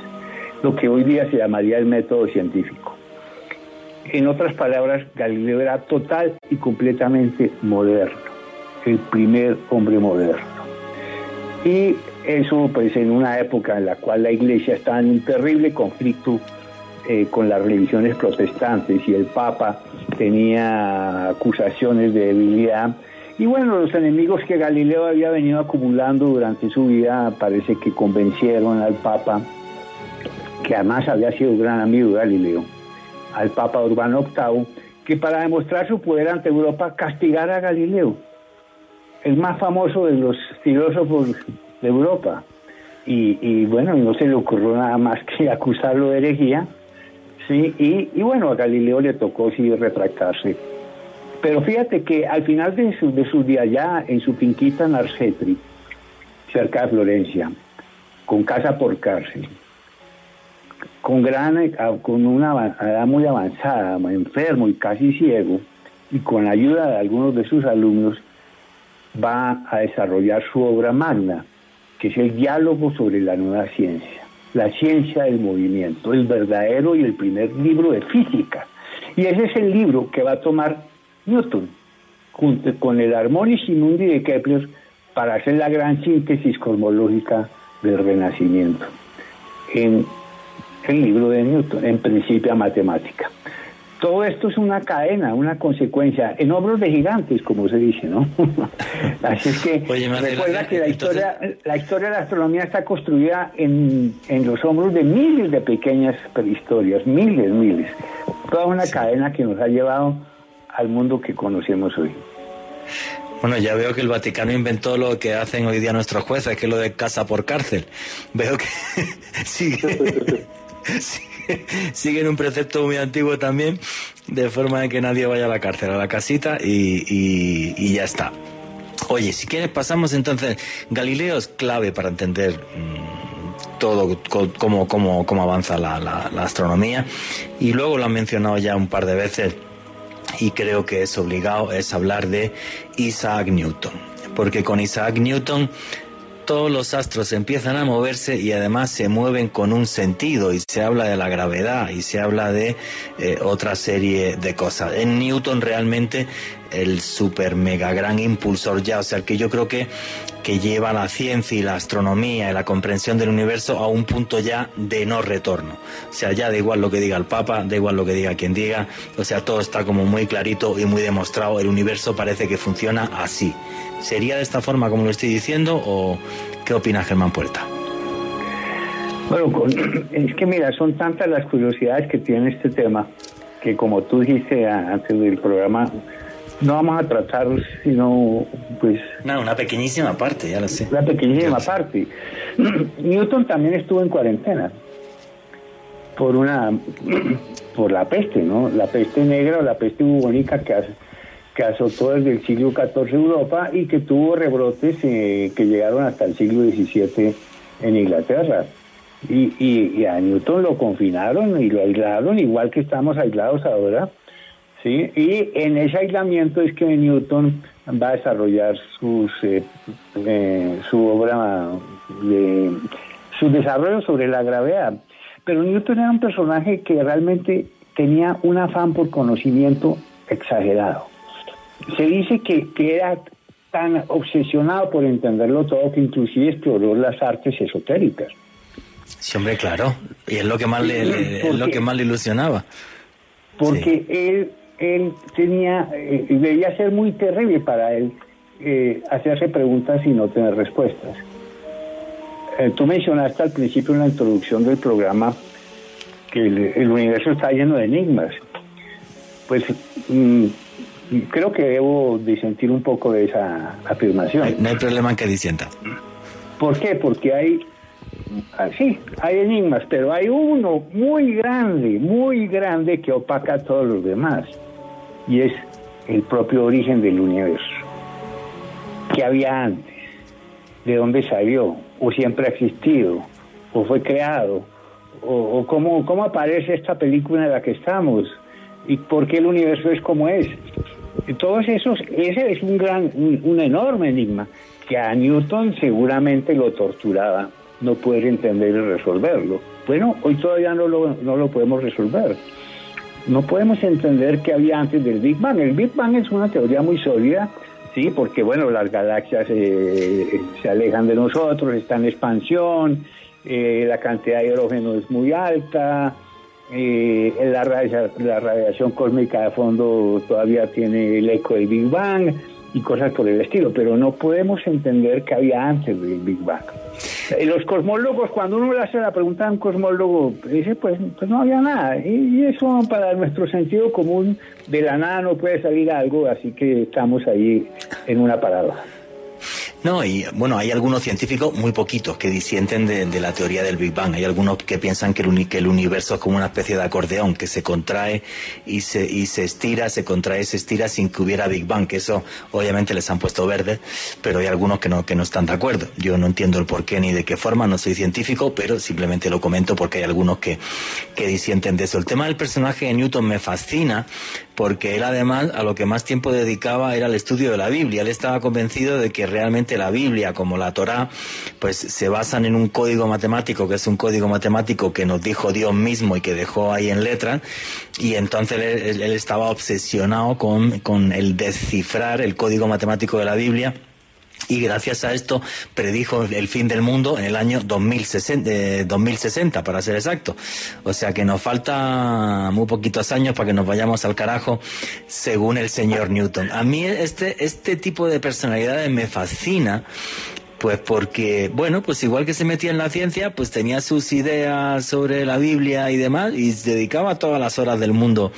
lo que hoy día se llamaría el método científico. En otras palabras, Galileo era total y completamente moderno, el primer hombre moderno. Y eso pues en una época en la cual la iglesia estaba en un terrible conflicto eh, con las religiones protestantes y el Papa tenía acusaciones de debilidad. Y bueno, los enemigos que Galileo había venido acumulando durante su vida parece que convencieron al Papa, que además había sido gran amigo de Galileo, al Papa Urbano VIII, que para demostrar su poder ante Europa castigara a Galileo, el más famoso de los filósofos de Europa. Y, bueno, no se le ocurrió nada más que acusarlo de herejía, ¿sí? Y, bueno, a Galileo le tocó sí retractarse. Pero fíjate que al final de su, de su día ya en su finquita en Arcetri, cerca de Florencia, con casa por cárcel, con, gran, con una edad muy avanzada, enfermo y casi ciego, y con la ayuda de algunos de sus alumnos, va a desarrollar su obra magna, que es el diálogo sobre la nueva ciencia, la ciencia del movimiento, el verdadero y el primer libro de física. Y ese es el libro que va a tomar Newton, junto con el Harmonis Mundi de Kepler, para hacer la gran síntesis cosmológica del Renacimiento. En el libro de Newton, en Principia Matemática. Todo esto es una cadena, una consecuencia, en hombros de gigantes, como se dice, ¿no? Así es que recuerda que la historia, la historia de la astronomía está construida en, los hombros de miles de pequeñas prehistorias, miles, miles. Toda una cadena que nos ha llevado al mundo que conocemos hoy. Bueno, ya veo que el Vaticano inventó lo que hacen hoy día nuestros jueces, que es lo de casa por cárcel. Veo que sigue, siguen un precepto muy antiguo también, de forma de que nadie vaya a la cárcel, a la casita y, ya está. Oye, si quieres pasamos entonces, Galileo es clave para entender mm, todo cómo, cómo, cómo avanza la, la, astronomía. Y luego lo han mencionado ya un par de veces y creo que es obligado, es hablar de Isaac Newton, porque con Isaac Newton todos los astros empiezan a moverse y además se mueven con un sentido y se habla de la gravedad y se habla de eh, otra serie de cosas. En Newton realmente el super mega gran impulsor ya, o sea, que yo creo que, que lleva la ciencia y la astronomía y la comprensión del universo a un punto ya de no retorno. O sea, ya da igual lo que diga el Papa, da igual lo que diga quien diga, o sea, todo está como muy clarito y muy demostrado, el universo parece que funciona así. ¿Sería de esta forma como lo estoy diciendo o qué opina Germán Puerta? Bueno, es que mira, son tantas las curiosidades que tiene este tema que como tú dijiste antes del programa, no vamos a tratar sino pues... No, una pequeñísima parte, ya lo sé. Una pequeñísima parte. Newton también estuvo en cuarentena por una por la peste, ¿no? La peste negra o la peste bubónica que, que azotó desde el siglo XIV Europa y que tuvo rebrotes eh, que llegaron hasta el siglo XVII en Inglaterra. Y, y, a Newton lo confinaron y lo aislaron, igual que estamos aislados ahora. ¿sí? Y en ese aislamiento es que Newton va a desarrollar sus, eh, eh, su obra, de, su desarrollo sobre la gravedad. Pero Newton era un personaje que realmente tenía un afán por conocimiento exagerado. Se dice que, que era tan obsesionado por entenderlo todo que inclusive exploró las artes esotéricas. Sí, hombre, claro. Y es lo que más le, lo que más le ilusionaba. Porque él, él tenía, eh, debía ser muy terrible para él eh, hacerse preguntas y no tener respuestas. Eh, tú mencionaste al principio en la introducción del programa que el, universo está lleno de enigmas. Pues mm, creo que debo disentir un poco de esa afirmación. No hay problema en que disienta. ¿Por qué? Porque hay, ah, sí, hay enigmas, pero hay uno muy grande, muy grande que opaca a todos los demás. Y es el propio origen del universo. ¿Qué había antes? ¿De dónde salió? o siempre ha existido, o fue creado, o, cómo, cómo aparece esta película en la que estamos, y por qué el universo es como es. Todos esos, ese es un gran, un, enorme enigma que a Newton seguramente lo torturaba no poder entender y resolverlo. Bueno, hoy todavía no lo, no lo podemos resolver. No podemos entender qué había antes del Big Bang. El Big Bang es una teoría muy sólida Sí, porque bueno, las galaxias eh, se alejan de nosotros, están en expansión, eh, la cantidad de hidrógeno es muy alta, eh, la, la radiación cósmica de fondo todavía tiene el eco del Big Bang y cosas por el estilo, pero no podemos entender qué había antes del Big Bang. Eh, los cosmólogos, cuando uno le hace la pregunta a un cosmólogo, dice, pues, pues no había nada. Y, eso para nuestro sentido común, de la nada no puede salir algo, así que estamos ahí en una parada. No, y bueno, hay algunos científicos, muy poquitos, que disienten de, la teoría del Big Bang. Hay algunos que piensan que el, que el, universo es como una especie de acordeón, que se contrae y se, y se estira, se contrae, se estira sin que hubiera Big Bang, que eso obviamente les han puesto verde, pero hay algunos que no, que no están de acuerdo. Yo no entiendo el por qué ni de qué forma, no soy científico, pero simplemente lo comento porque hay algunos que, que disienten de eso. El tema del personaje de Newton me fascina porque él además a lo que más tiempo dedicaba era el estudio de la Biblia. Él estaba convencido de que realmente la Biblia, como la Torá, pues se basan en un código matemático, que es un código matemático que nos dijo Dios mismo y que dejó ahí en letra, y entonces él, él estaba obsesionado con, con el descifrar el código matemático de la Biblia y gracias a esto predijo el fin del mundo en el año 2060, 2060 eh, para ser exacto. O sea que nos falta muy poquitos años para que nos vayamos al carajo, según el señor Newton. A mí este, este tipo de personalidades me fascina pues porque, bueno, pues igual que se metía en la ciencia, pues tenía sus ideas sobre la Biblia y demás, y dedicaba todas las horas del mundo,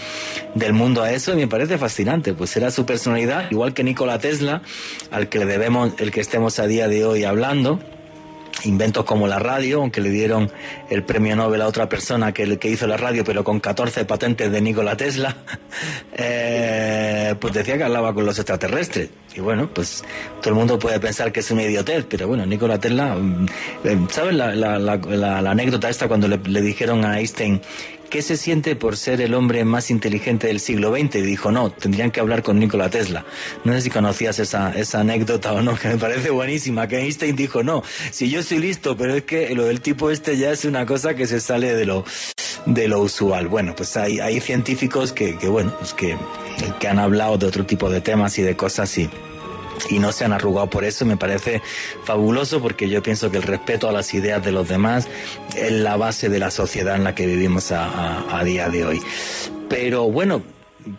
del mundo a eso, y me parece fascinante. Pues era su personalidad, igual que Nikola Tesla, al que le debemos el que estemos a día de hoy hablando inventos como la radio, aunque le dieron el premio Nobel a otra persona que, que hizo la radio, pero con 14 patentes de Nikola Tesla, eh, pues decía que hablaba con los extraterrestres. Y bueno, pues todo el mundo puede pensar que es una idiotez, pero bueno, Nikola Tesla, mm, eh, ¿sabes la, la, la, anécdota esta cuando le, le dijeron a Einstein ¿qué se siente por ser el hombre más inteligente del siglo XX? Dijo, no, tendrían que hablar con Nikola Tesla. No sé si conocías esa, esa anécdota o no, que me parece buenísima, que Einstein dijo, no, si yo soy listo, pero es que lo del tipo este ya es una cosa que se sale de lo, de lo usual. Bueno, pues hay, hay científicos que, que bueno, pues que, que han hablado de otro tipo de temas y de cosas y y no se han arrugado por eso. Me parece fabuloso porque yo pienso que el respeto a las ideas de los demás es la base de la sociedad en la que vivimos a, día de hoy. Pero bueno,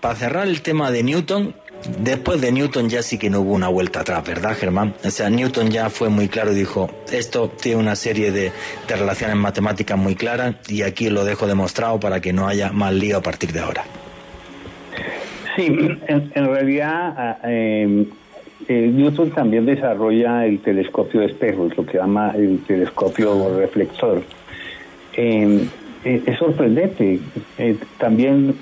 para cerrar el tema de Newton, Después de Newton ya sí que no hubo una vuelta atrás, ¿verdad, Germán? O sea, Newton ya fue muy claro y dijo, esto tiene una serie de, relaciones matemáticas muy claras y aquí lo dejo demostrado para que no haya más lío a partir de ahora. Sí, en, realidad eh, eh, Newton también desarrolla el telescopio de espejos, lo que llama el telescopio reflector. Eh, es sorprendente. también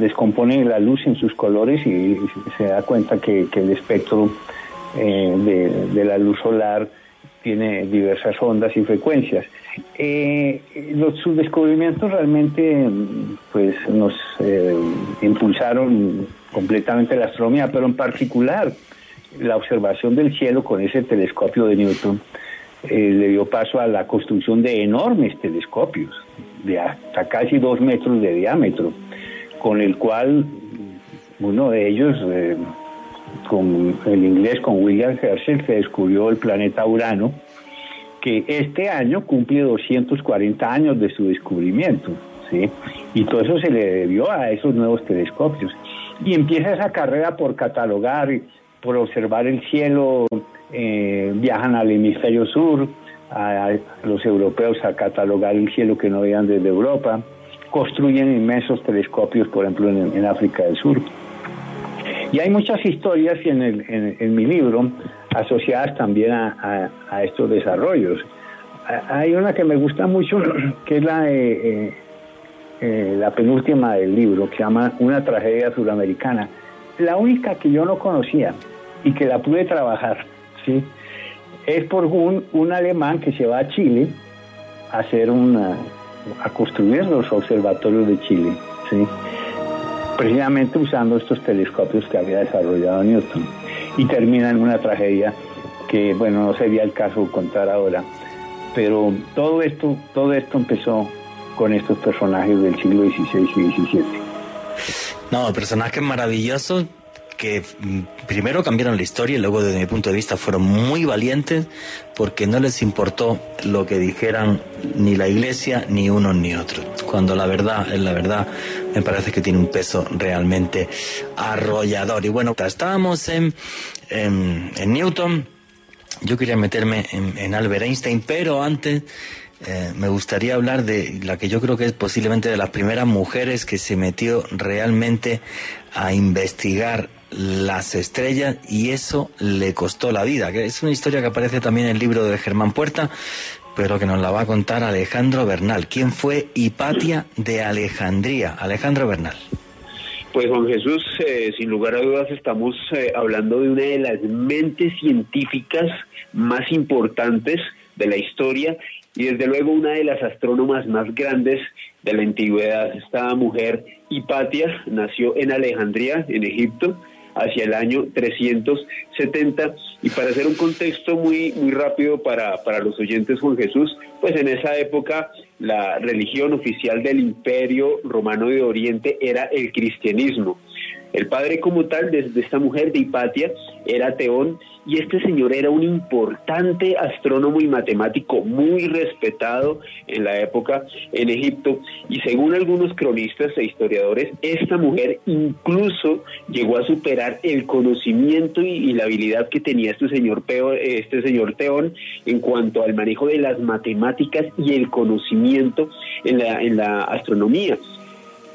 descompone la luz en sus colores y, se da cuenta que, el espectro de, la luz solar tiene diversas ondas y frecuencias. sus descubrimientos realmente pues, nos impulsaron completamente la astronomía, pero en particular la observación del cielo con ese telescopio de Newton eh, le dio paso a la construcción de enormes telescopios, de hasta casi dos metros de diámetro, con el cual uno de ellos, eh, con el inglés, con William Herschel, se descubrió el planeta Urano, que este año cumple 240 años de su descubrimiento. ¿sí? Y todo eso se le debió a esos nuevos telescopios. Y empieza esa carrera por catalogar por observar el cielo, eh, viajan al hemisferio sur, a, los europeos a catalogar el cielo que no veían desde Europa, construyen inmensos telescopios, por ejemplo, en, África del Sur. Y hay muchas historias en, mi libro asociadas también a, estos desarrollos. Hay una que me gusta mucho, que es la, eh, eh, la penúltima del libro, que se llama Una tragedia suramericana. La única que yo no conocía, y que la pude trabajar, ¿sí? Es por un, un alemán que se va a Chile a hacer una, a construir los observatorios de Chile, ¿sí? Precisamente usando estos telescopios que había desarrollado Newton. Y termina en una tragedia que, bueno, no sería el caso contar ahora. Pero todo esto, todo esto empezó con estos personajes del siglo XVI y XVII. No, personajes maravillosos que mm, primero cambiaron la historia y luego desde mi punto de vista fueron muy valientes porque no les importó lo que dijeran ni la iglesia ni uno ni otro. Cuando la verdad es la verdad, me parece que tiene un peso realmente arrollador. Y bueno, estábamos en, en, Newton, yo quería meterme en, en Albert Einstein, pero antes... Eh, me gustaría hablar de la que yo creo que es posiblemente de las primeras mujeres que se metió realmente a investigar las estrellas y eso le costó la vida, que es una historia que aparece también en el libro de Germán Puerta, pero que nos la va a contar Alejandro Bernal. ¿Quién fue Hipatia de Alejandría? Alejandro Bernal. Pues Juan Jesús, eh, sin lugar a dudas estamos eh, hablando de una de las mentes científicas más importantes de la historia y desde luego una de las astrónomas más grandes de la antigüedad. Esta mujer, Hipatia, nació en Alejandría, en Egipto, hacia el año 370. Y para hacer un contexto muy, muy rápido para, para los oyentes, Juan Jesús, pues en esa época la religión oficial del imperio romano de Oriente era el cristianismo. El padre como tal de, esta mujer de Hipatia era Teón y este señor era un importante astrónomo y matemático muy respetado en la época en Egipto y según algunos cronistas e historiadores, esta mujer incluso llegó a superar el conocimiento y, la habilidad que tenía este señor, este señor Teón en cuanto al manejo de las matemáticas y el conocimiento en la, en la astronomía.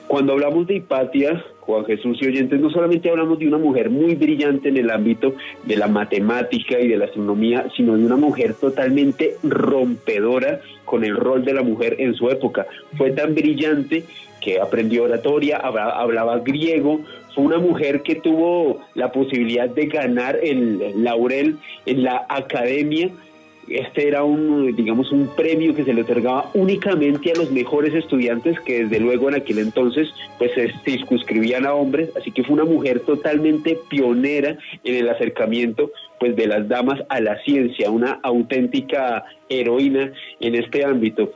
Cuando hablamos de Hipatia, Juan Jesús y oyentes, no solamente hablamos de una mujer muy brillante en el ámbito de la matemática y de la astronomía, sino de una mujer totalmente rompedora con el rol de la mujer en su época. Fue tan brillante que aprendió oratoria, hablaba griego, fue una mujer que tuvo la posibilidad de ganar el laurel en la academia este era un, digamos, un premio que se le otorgaba únicamente a los mejores estudiantes que desde luego en aquel entonces pues se circunscribían a hombres, así que fue una mujer totalmente pionera en el acercamiento pues de las damas a la ciencia, una auténtica heroína en este ámbito.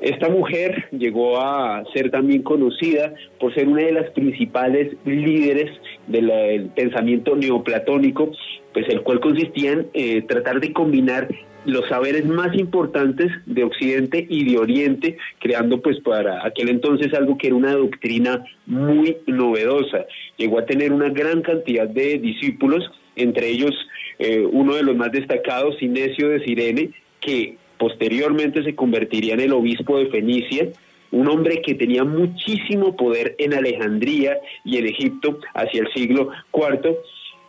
Esta mujer llegó a ser también conocida por ser una de las principales líderes del pensamiento neoplatónico, pues el cual consistía en eh, tratar de combinar los saberes más importantes de Occidente y de Oriente, creando pues para aquel entonces algo que era una doctrina muy novedosa. Llegó a tener una gran cantidad de discípulos, entre ellos eh, uno de los más destacados, Inesio de Sirene, que posteriormente se convertiría en el obispo de Fenicia, un hombre que tenía muchísimo poder en Alejandría y en Egipto hacia el siglo IV,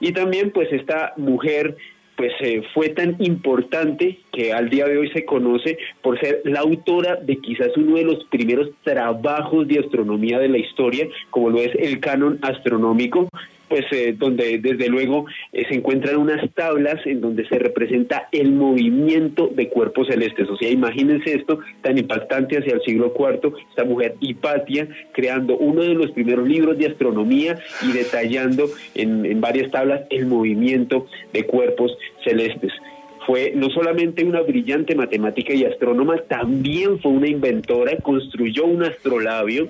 y también pues esta mujer pues eh, fue tan importante que al día de hoy se conoce por ser la autora de quizás uno de los primeros trabajos de astronomía de la historia, como lo es el canon astronómico, pues eh, donde desde luego eh, se encuentran unas tablas en donde se representa el movimiento de cuerpos celestes. O sea, imagínense esto tan impactante hacia el siglo IV, esta mujer Hipatia creando uno de los primeros libros de astronomía y detallando en, en varias tablas el movimiento de cuerpos celestes fue no solamente una brillante matemática y astrónoma, también fue una inventora, construyó un astrolabio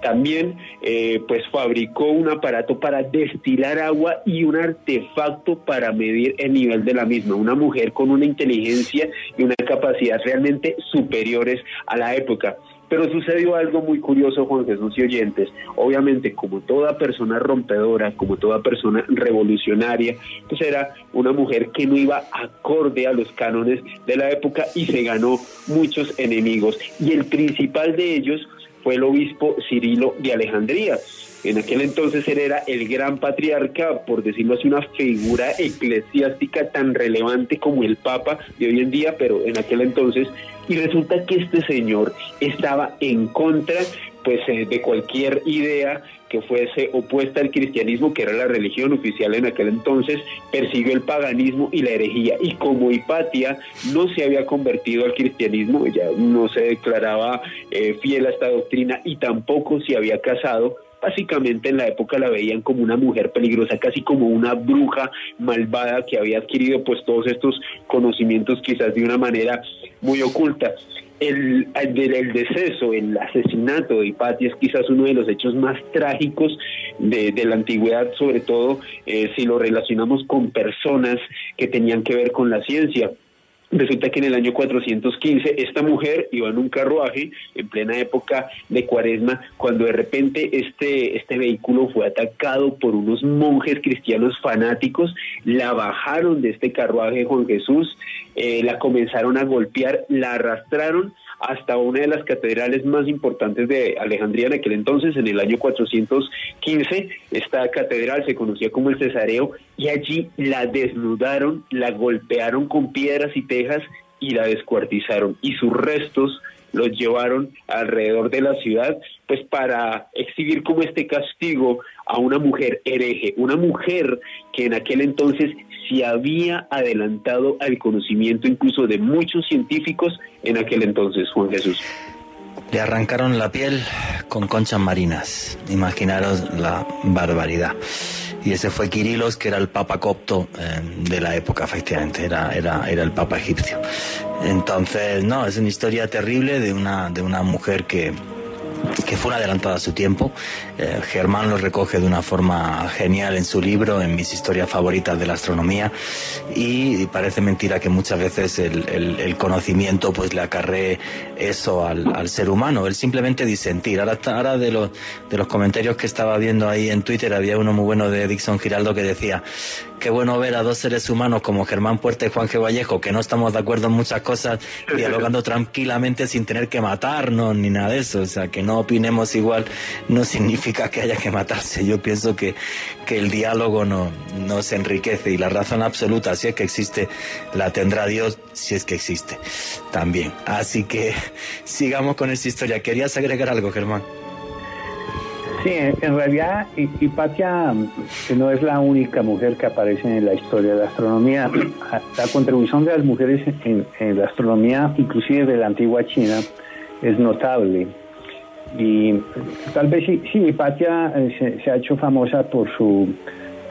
también eh, pues fabricó un aparato para destilar agua y un artefacto para medir el nivel de la misma. Una mujer con una inteligencia y una capacidad realmente superiores a la época. Pero sucedió algo muy curioso, Juan Jesús y oyentes. Obviamente, como toda persona rompedora, como toda persona revolucionaria, pues era una mujer que no iba acorde a los cánones de la época y se ganó muchos enemigos. Y el principal de ellos fue el obispo Cirilo de Alejandría. En aquel entonces él era el gran patriarca, por decirlo así, una figura eclesiástica tan relevante como el Papa de hoy en día, pero en aquel entonces. Y resulta que este señor estaba en contra pues eh, de cualquier idea que fuese opuesta al cristianismo, que era la religión oficial en aquel entonces, persiguió el paganismo y la herejía. Y como Hipatia no se había convertido al cristianismo, ella no se declaraba eh, fiel a esta doctrina y tampoco se había casado, básicamente en la época la veían como una mujer peligrosa, casi como una bruja malvada que había adquirido pues todos estos conocimientos quizás de una manera muy oculta el, deceso, el asesinato de Hipatia es quizás uno de los hechos más trágicos de, la antigüedad, sobre todo eh, si lo relacionamos con personas que tenían que ver con la ciencia. Resulta que en el año 415 esta mujer iba en un carruaje en plena época de cuaresma cuando de repente este, este vehículo fue atacado por unos monjes cristianos fanáticos, la bajaron de este carruaje Juan Jesús, eh, la comenzaron a golpear, la arrastraron hasta una de las catedrales más importantes de Alejandría en aquel entonces, en el año 415. Esta catedral se conocía como el Cesareo y allí la desnudaron, la golpearon con piedras y tejas y la descuartizaron y sus restos los llevaron alrededor de la ciudad, pues para exhibir como este castigo a una mujer hereje, una mujer que en aquel entonces se había adelantado al conocimiento incluso de muchos científicos en aquel entonces, Juan Jesús. Le arrancaron la piel con conchas marinas. Imaginaros la barbaridad. Y ese fue Quirilos, que era el papa copto eh, de la época, efectivamente, era, era, era el papa egipcio. Entonces, no, es una historia terrible de una, de una mujer que, que fue una adelantada a su tiempo. Eh, Germán lo recoge de una forma genial en su libro, en mis historias favoritas de la astronomía, y, parece mentira que muchas veces el, conocimiento pues le acarree eso al, ser humano, el simplemente disentir. Ahora, ahora de, los, de los comentarios que estaba viendo ahí en Twitter, había uno muy bueno de Dixon Giraldo que decía, qué bueno ver a dos seres humanos como Germán Puerta y Juan G. Vallejo, que no estamos de acuerdo en muchas cosas, dialogando tranquilamente sin tener que matarnos ni nada de eso. O sea, que no opinemos igual no significa que haya que matarse. Yo pienso que, que el diálogo no, se enriquece y la razón absoluta, si es que existe, la tendrá Dios, si es que existe también. Así que sigamos con esta historia. ¿Querías agregar algo, Germán? Sí, en realidad Hipatia que no es la única mujer que aparece en la historia de la astronomía. La contribución de las mujeres en, la astronomía, inclusive de la antigua China, es notable. Y tal vez sí, sí Hipatia eh, se, ha hecho famosa por su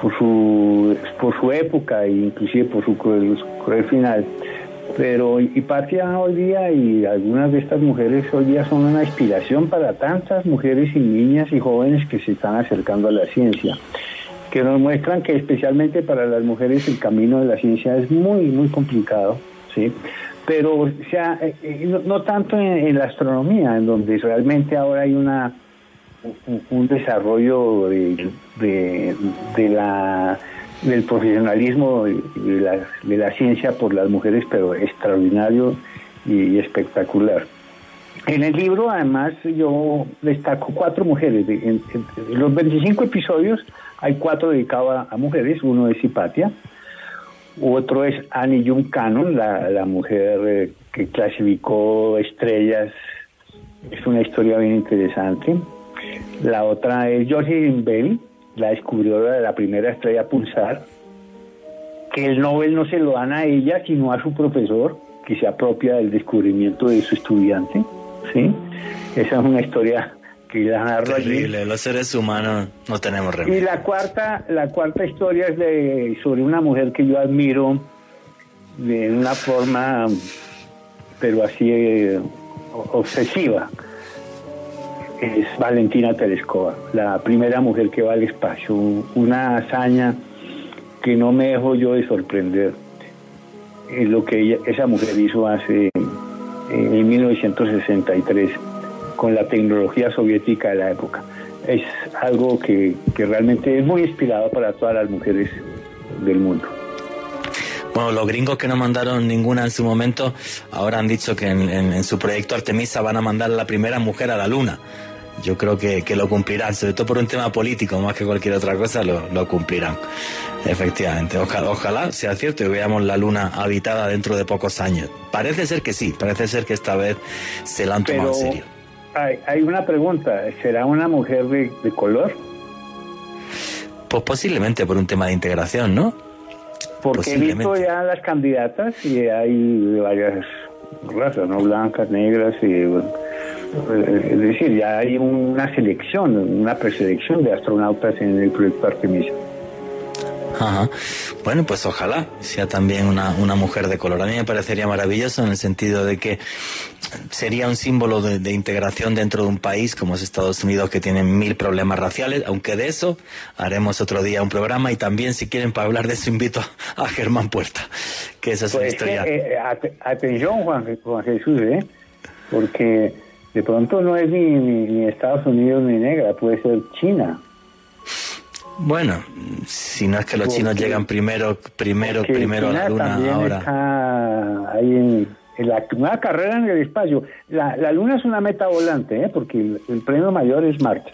por su por su época e inclusive por su cruel final pero Hipatia hoy día y algunas de estas mujeres hoy día son una inspiración para tantas mujeres y niñas y jóvenes que se están acercando a la ciencia, que nos muestran que especialmente para las mujeres el camino de la ciencia es muy, muy complicado, ¿sí? Pero sea, eh, eh, no, tanto en, la astronomía, en donde realmente ahora hay una un, desarrollo de, de la del profesionalismo de la, de la ciencia por las mujeres, pero extraordinario y, espectacular. En el libro, además, yo destaco cuatro mujeres. En, los 25 episodios hay cuatro dedicados a, mujeres. Uno es Hipatia, otro es Annie Jung Cannon, la, mujer eh, que clasificó estrellas. Es una historia bien interesante. La otra es George Bell, la descubridora de la primera estrella pulsar, que el Nobel no se lo dan a ella, sino a su profesor, que se apropia del descubrimiento de su estudiante. ¿sí? Esa es una historia que la narro Terrible, los seres humanos no tenemos remedio. Y la cuarta, la cuarta historia es de sobre una mujer que yo admiro de una forma, pero así eh, obsesiva. Es Valentina Tereskova, la primera mujer que va al espacio, una hazaña que no me dejo yo de sorprender. Es lo que esa mujer hizo hace en 1963 con la tecnología soviética de la época. Es algo que, realmente es muy inspirado para todas las mujeres del mundo. Bueno, los gringos que no mandaron ninguna en su momento, ahora han dicho que en, su proyecto Artemisa van a mandar a la primera mujer a la Luna. Yo creo que, lo cumplirán, sobre todo por un tema político, más que cualquier otra cosa, lo, lo cumplirán. Efectivamente, ojalá, ojalá sea cierto y veamos la luna habitada dentro de pocos años. Parece ser que sí, parece ser que esta vez se la han tomado en serio. Hay, una pregunta, ¿será una mujer de, color? Pues posiblemente por un tema de integración, ¿no? Porque he visto ya las candidatas y hay varias razas, ¿no? Blancas, negras y... es decir, ya hay una selección, una preselección de astronautas en el proyecto Artemisa. Ajá. Bueno, pues ojalá sea también una, una, mujer de color. A mí me parecería maravilloso en el sentido de que sería un símbolo de, integración dentro de un país como es Estados Unidos que tiene mil problemas raciales, aunque de eso haremos otro día un programa y también si quieren para hablar de eso invito a, Germán Puerta, que esa es una pues, historia. Eh, eh, atención Juan, Jesús, ¿eh? porque de pronto no es ni, ni Estados Unidos ni negra, puede ser China. Bueno, si no es que los chinos llegan primero, primero, primero a la luna ahora. Está ahí en, la una carrera en el espacio. La, la luna es una meta volante, ¿eh? porque el premio mayor es Marte.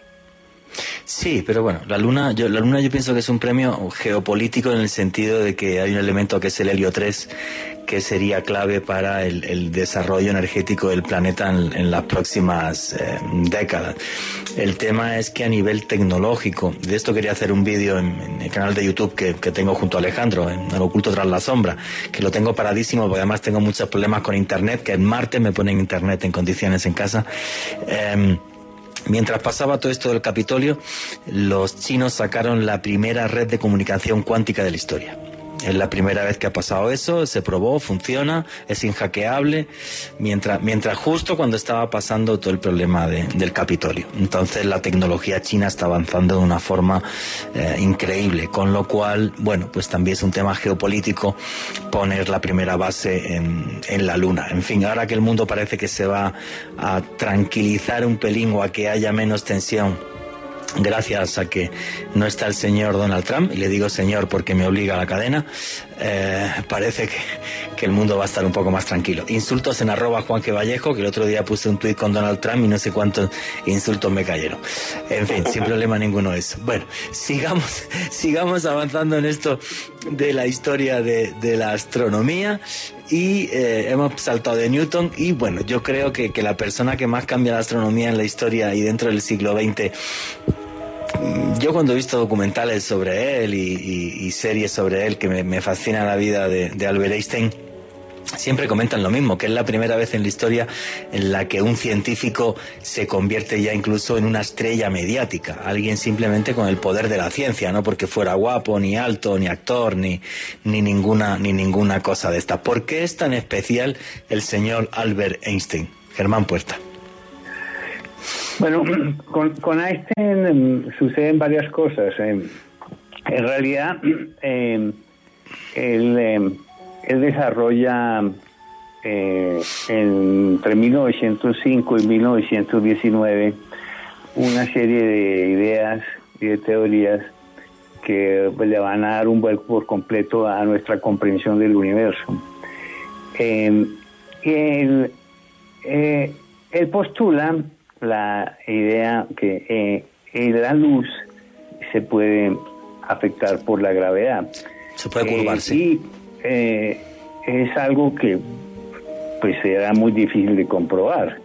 Sí, pero bueno, la luna, yo, la luna yo pienso que es un premio geopolítico en el sentido de que hay un elemento que es el helio 3 que sería clave para el, desarrollo energético del planeta en, las próximas eh, décadas. El tema es que a nivel tecnológico, de esto quería hacer un vídeo en, el canal de YouTube que, tengo junto a Alejandro, en El Oculto tras la Sombra, que lo tengo paradísimo porque además tengo muchos problemas con Internet, que en Marte me ponen Internet en condiciones en casa. Em, Mientras pasaba todo esto del Capitolio, los chinos sacaron la primera red de comunicación cuántica de la historia. Es la primera vez que ha pasado eso, se probó, funciona, es inhackeable, mientras, mientras justo cuando estaba pasando todo el problema del Capitolio. Entonces la tecnología china está avanzando de una forma eh, increíble, con lo cual, bueno, pues también es un tema geopolítico poner la primera base en, en la Luna. En fin, ahora que el mundo parece que se va a tranquilizar un pelín a que haya menos tensión gracias a que no está el señor Donald Trump, y le digo señor porque me obliga a la cadena, eh, parece que, el mundo va a estar un poco más tranquilo. Insultos en arroba Juanque Vallejo, que el otro día puse un tuit con Donald Trump y no sé cuántos insultos me cayeron. En fin, sin problema ninguno de eso. Bueno, sigamos, sigamos avanzando en esto de la historia de, la astronomía y eh, hemos saltado de Newton y bueno, yo creo que, que la persona que más cambia la astronomía en la historia y dentro del siglo XX yo cuando he visto documentales sobre él y, series sobre él que me, fascina la vida de, Albert Einstein, siempre comentan lo mismo, que es la primera vez en la historia en la que un científico se convierte ya incluso en una estrella mediática, alguien simplemente con el poder de la ciencia, no porque fuera guapo, ni alto, ni actor, ni, ni, ninguna, ni ninguna cosa de esta. ¿Por qué es tan especial el señor Albert Einstein? Germán Puerta. Bueno, con, con Einstein em, suceden varias cosas. Em, en realidad, em, él, desarrolla eh, entre 1905 y 1919 una serie de ideas y de teorías que le van a dar un vuelco por completo a nuestra comprensión del universo. él, eh, él postula la idea que eh, la luz se puede afectar por la gravedad. Se puede curvarse. y es algo que pues será muy difícil de comprobar.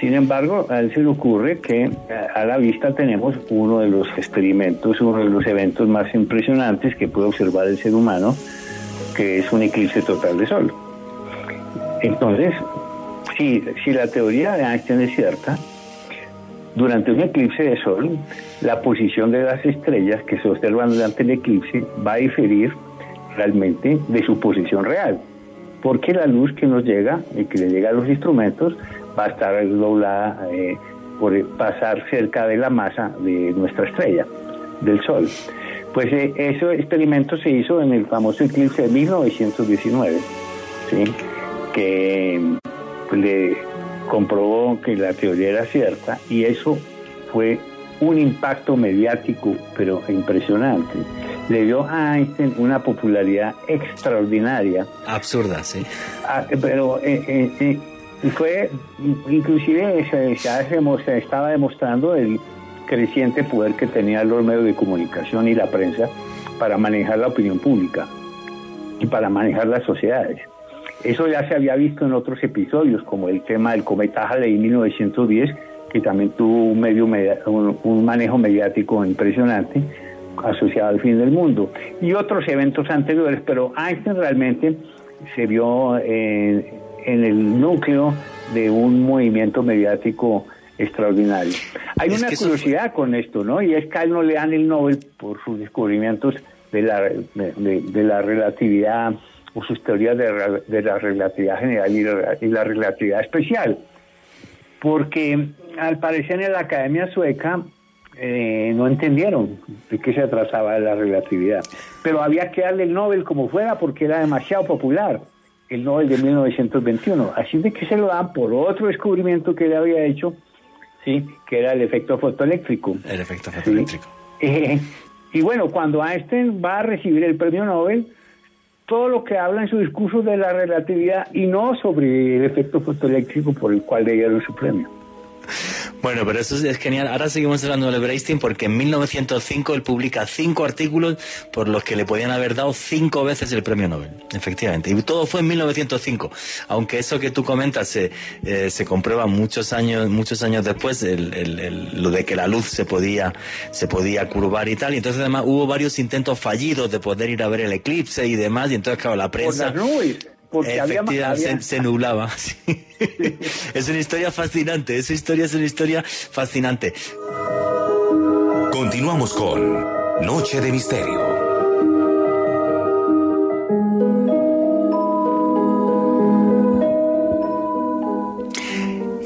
Sin embargo, a él se le ocurre que a la vista tenemos uno de los experimentos, uno de los eventos más impresionantes que puede observar el ser humano, que es un eclipse total de sol. Entonces, si, la teoría de Einstein es cierta, durante un eclipse de sol, la posición de las estrellas que se observan durante el eclipse va a diferir realmente de su posición real, porque la luz que nos llega y que le llega a los instrumentos va a estar doblada eh, por pasar cerca de la masa de nuestra estrella, del Sol. Pues eh, ese experimento se hizo en el famoso eclipse de 1919, ¿sí? que le comprobó que la teoría era cierta y eso fue un impacto mediático, pero impresionante. Le dio a Einstein una popularidad extraordinaria. Absurda, sí. Ah, pero eh, eh, fue, inclusive se, se, estaba demostrando el creciente poder que tenían los medios de comunicación y la prensa para manejar la opinión pública y para manejar las sociedades. Eso ya se había visto en otros episodios, como el tema del cometa Halley en 1910, que también tuvo un, medio un, manejo mediático impresionante asociado al fin del mundo, y otros eventos anteriores, pero Einstein realmente se vio en en el núcleo de un movimiento mediático extraordinario. Hay una curiosidad con esto, ¿no? Y es que a él no le dan el Nobel por sus descubrimientos de la, de, la relatividad o sus teorías de, la relatividad general y la, relatividad especial. Porque al parecer en la Academia Sueca eh, no entendieron de qué se trataba la relatividad. Pero había que darle el Nobel como fuera porque era demasiado popular el Nobel de 1921. Así de que se lo dan por otro descubrimiento que él había hecho, sí, que era el efecto fotoeléctrico. El efecto fotoeléctrico. Eh, y bueno, cuando Einstein va a recibir el premio Nobel, todo lo que habla en su discurso de la relatividad y no sobre el efecto fotoeléctrico por el cual le dieron su premio. Bueno, pero eso es genial. Ahora seguimos hablando de Einstein porque en 1905 él publica cinco artículos por los que le podían haber dado cinco veces el premio Nobel. Efectivamente. Y todo fue en 1905. Aunque eso que tú comentas se, eh, se comprueba muchos años, muchos años después, lo de que la luz se podía, se podía curvar y tal. Y entonces además hubo varios intentos fallidos de poder ir a ver el eclipse y demás. Y entonces, claro, la prensa porque había, Se, nublaba. es una historia fascinante, esa historia es una historia fascinante. Continuamos con Noche de Misterio.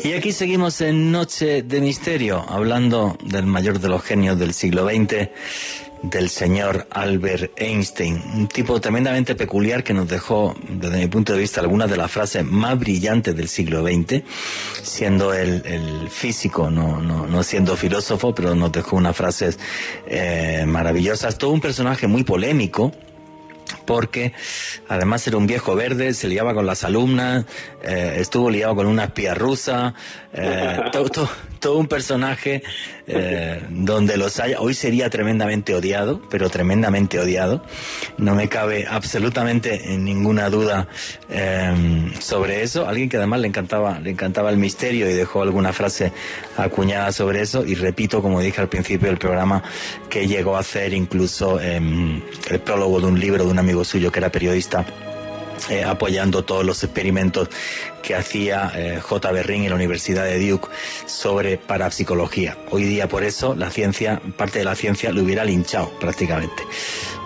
Y aquí seguimos en Noche de Misterio, hablando del mayor de los genios del siglo XX, del señor Albert Einstein, un tipo tremendamente peculiar que nos dejó, desde mi punto de vista, algunas de las frases más brillantes del siglo XX, siendo el, físico, no, no, no, siendo filósofo, pero nos dejó unas frases eh, maravillosas. Todo un personaje muy polémico, porque además era un viejo verde, se liaba con las alumnas, eh, estuvo liado con una espía rusa, eh, todo, un personaje eh, donde los haya. Hoy sería tremendamente odiado, pero tremendamente odiado. No me cabe absolutamente ninguna duda sobre eso. Alguien que además le encantaba, le encantaba el misterio y dejó alguna frase acuñada sobre eso. Y repito, como dije al principio del programa, que llegó a hacer incluso el prólogo de un libro de un amigo suyo que era periodista eh, apoyando todos los experimentos que hacía eh, J. Berrin en la Universidad de Duke sobre parapsicología. Hoy día por eso la ciencia, parte de la ciencia, lo hubiera linchado prácticamente.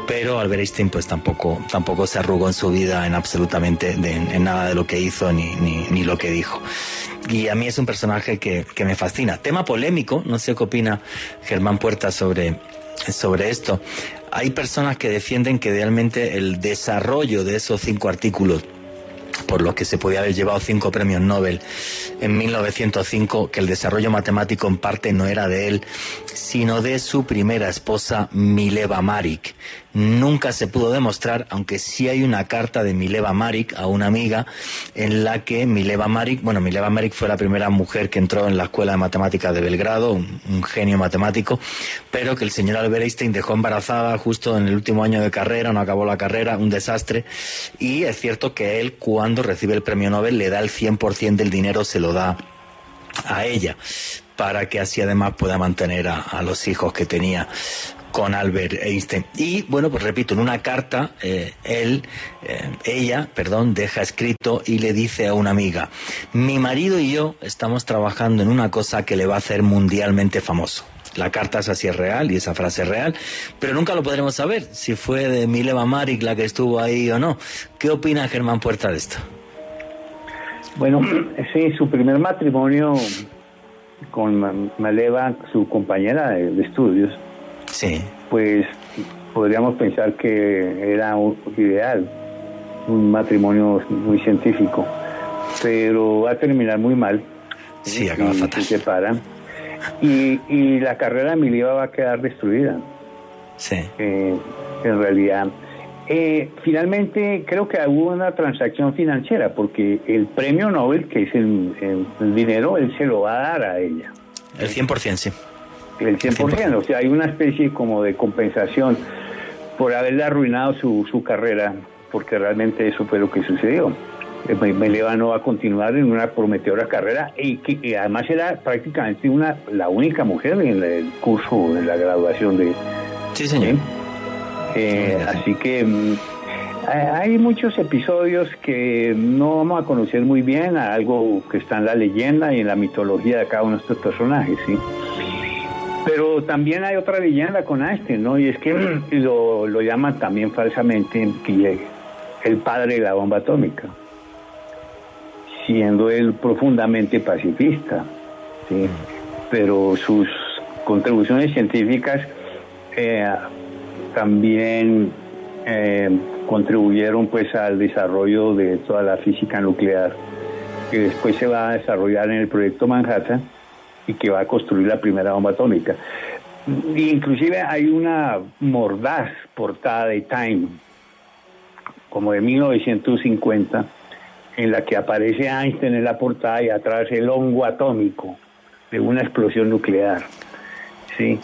Pero Albert Einstein pues tampoco, tampoco se arrugó en su vida en absolutamente en nada de lo que hizo ni, ni, lo que dijo. Y a mí es un personaje que, que me fascina. Tema polémico, no sé qué opina Germán Puerta sobre, sobre esto. Hay personas que defienden que realmente el desarrollo de esos cinco artículos por lo que se podía haber llevado cinco premios Nobel en 1905, que el desarrollo matemático en parte no era de él, sino de su primera esposa, Mileva Marik. Nunca se pudo demostrar, aunque sí hay una carta de Mileva Marik a una amiga en la que Mileva Marik, bueno, Mileva Marik fue la primera mujer que entró en la Escuela de Matemáticas de Belgrado, un, genio matemático, pero que el señor Albert Einstein dejó embarazada justo en el último año de carrera, no acabó la carrera, un desastre, y es cierto que él cuando recibe el premio Nobel le da el 100% del dinero, se lo da a ella para que así además pueda mantener a los hijos que tenía con Albert Einstein. Y bueno, pues repito, en una carta, eh, él, eh, ella, perdón, deja escrito y le dice a una amiga, mi marido y yo estamos trabajando en una cosa que le va a hacer mundialmente famoso. La carta es así es real y esa frase es real, pero nunca lo podremos saber si fue de Mileva Marik la que estuvo ahí o no. ¿Qué opina Germán Puerta de esto? Bueno, sí, su primer matrimonio con Maleva, su compañera de estudios, Sí. pues podríamos pensar que era un ideal, un matrimonio muy científico, pero va a terminar muy mal. Sí, acaba y fatal. Se separan. Y, y la carrera de Mileva va a quedar destruida, Sí. eh, en realidad. Eh, finalmente, creo que hubo una transacción financiera, porque el premio Nobel, que es el, el- el dinero, él se lo va a dar a ella. El 100%, sí. El 100%, o sea, hay una especie como de compensación por haberle arruinado su, su carrera, porque realmente eso fue lo que sucedió. Eh, Me- Meleva no va a continuar en una prometedora carrera y que y además era prácticamente una la única mujer en el curso, en la graduación de... Sí, señor. ¿sí? Eh, Sí, sí. así que mm, hay hay muchos episodios que no vamos a conocer muy bien, algo que está en la leyenda y en la mitología de cada uno de estos personajes, ¿sí? Pero también hay otra leyenda con Einstein, ¿no? Y es que lo, lo llaman también falsamente el padre de la bomba atómica, siendo él profundamente pacifista, ¿sí? Pero sus contribuciones científicas eh, también eh, contribuyeron pues al desarrollo de toda la física nuclear que después se va a desarrollar en el proyecto Manhattan y que va a construir la primera bomba atómica. Inclusive hay una mordaz portada de Time, como de 1950, en la que aparece Einstein en la portada y atrás el hongo atómico de una explosión nuclear. Sí,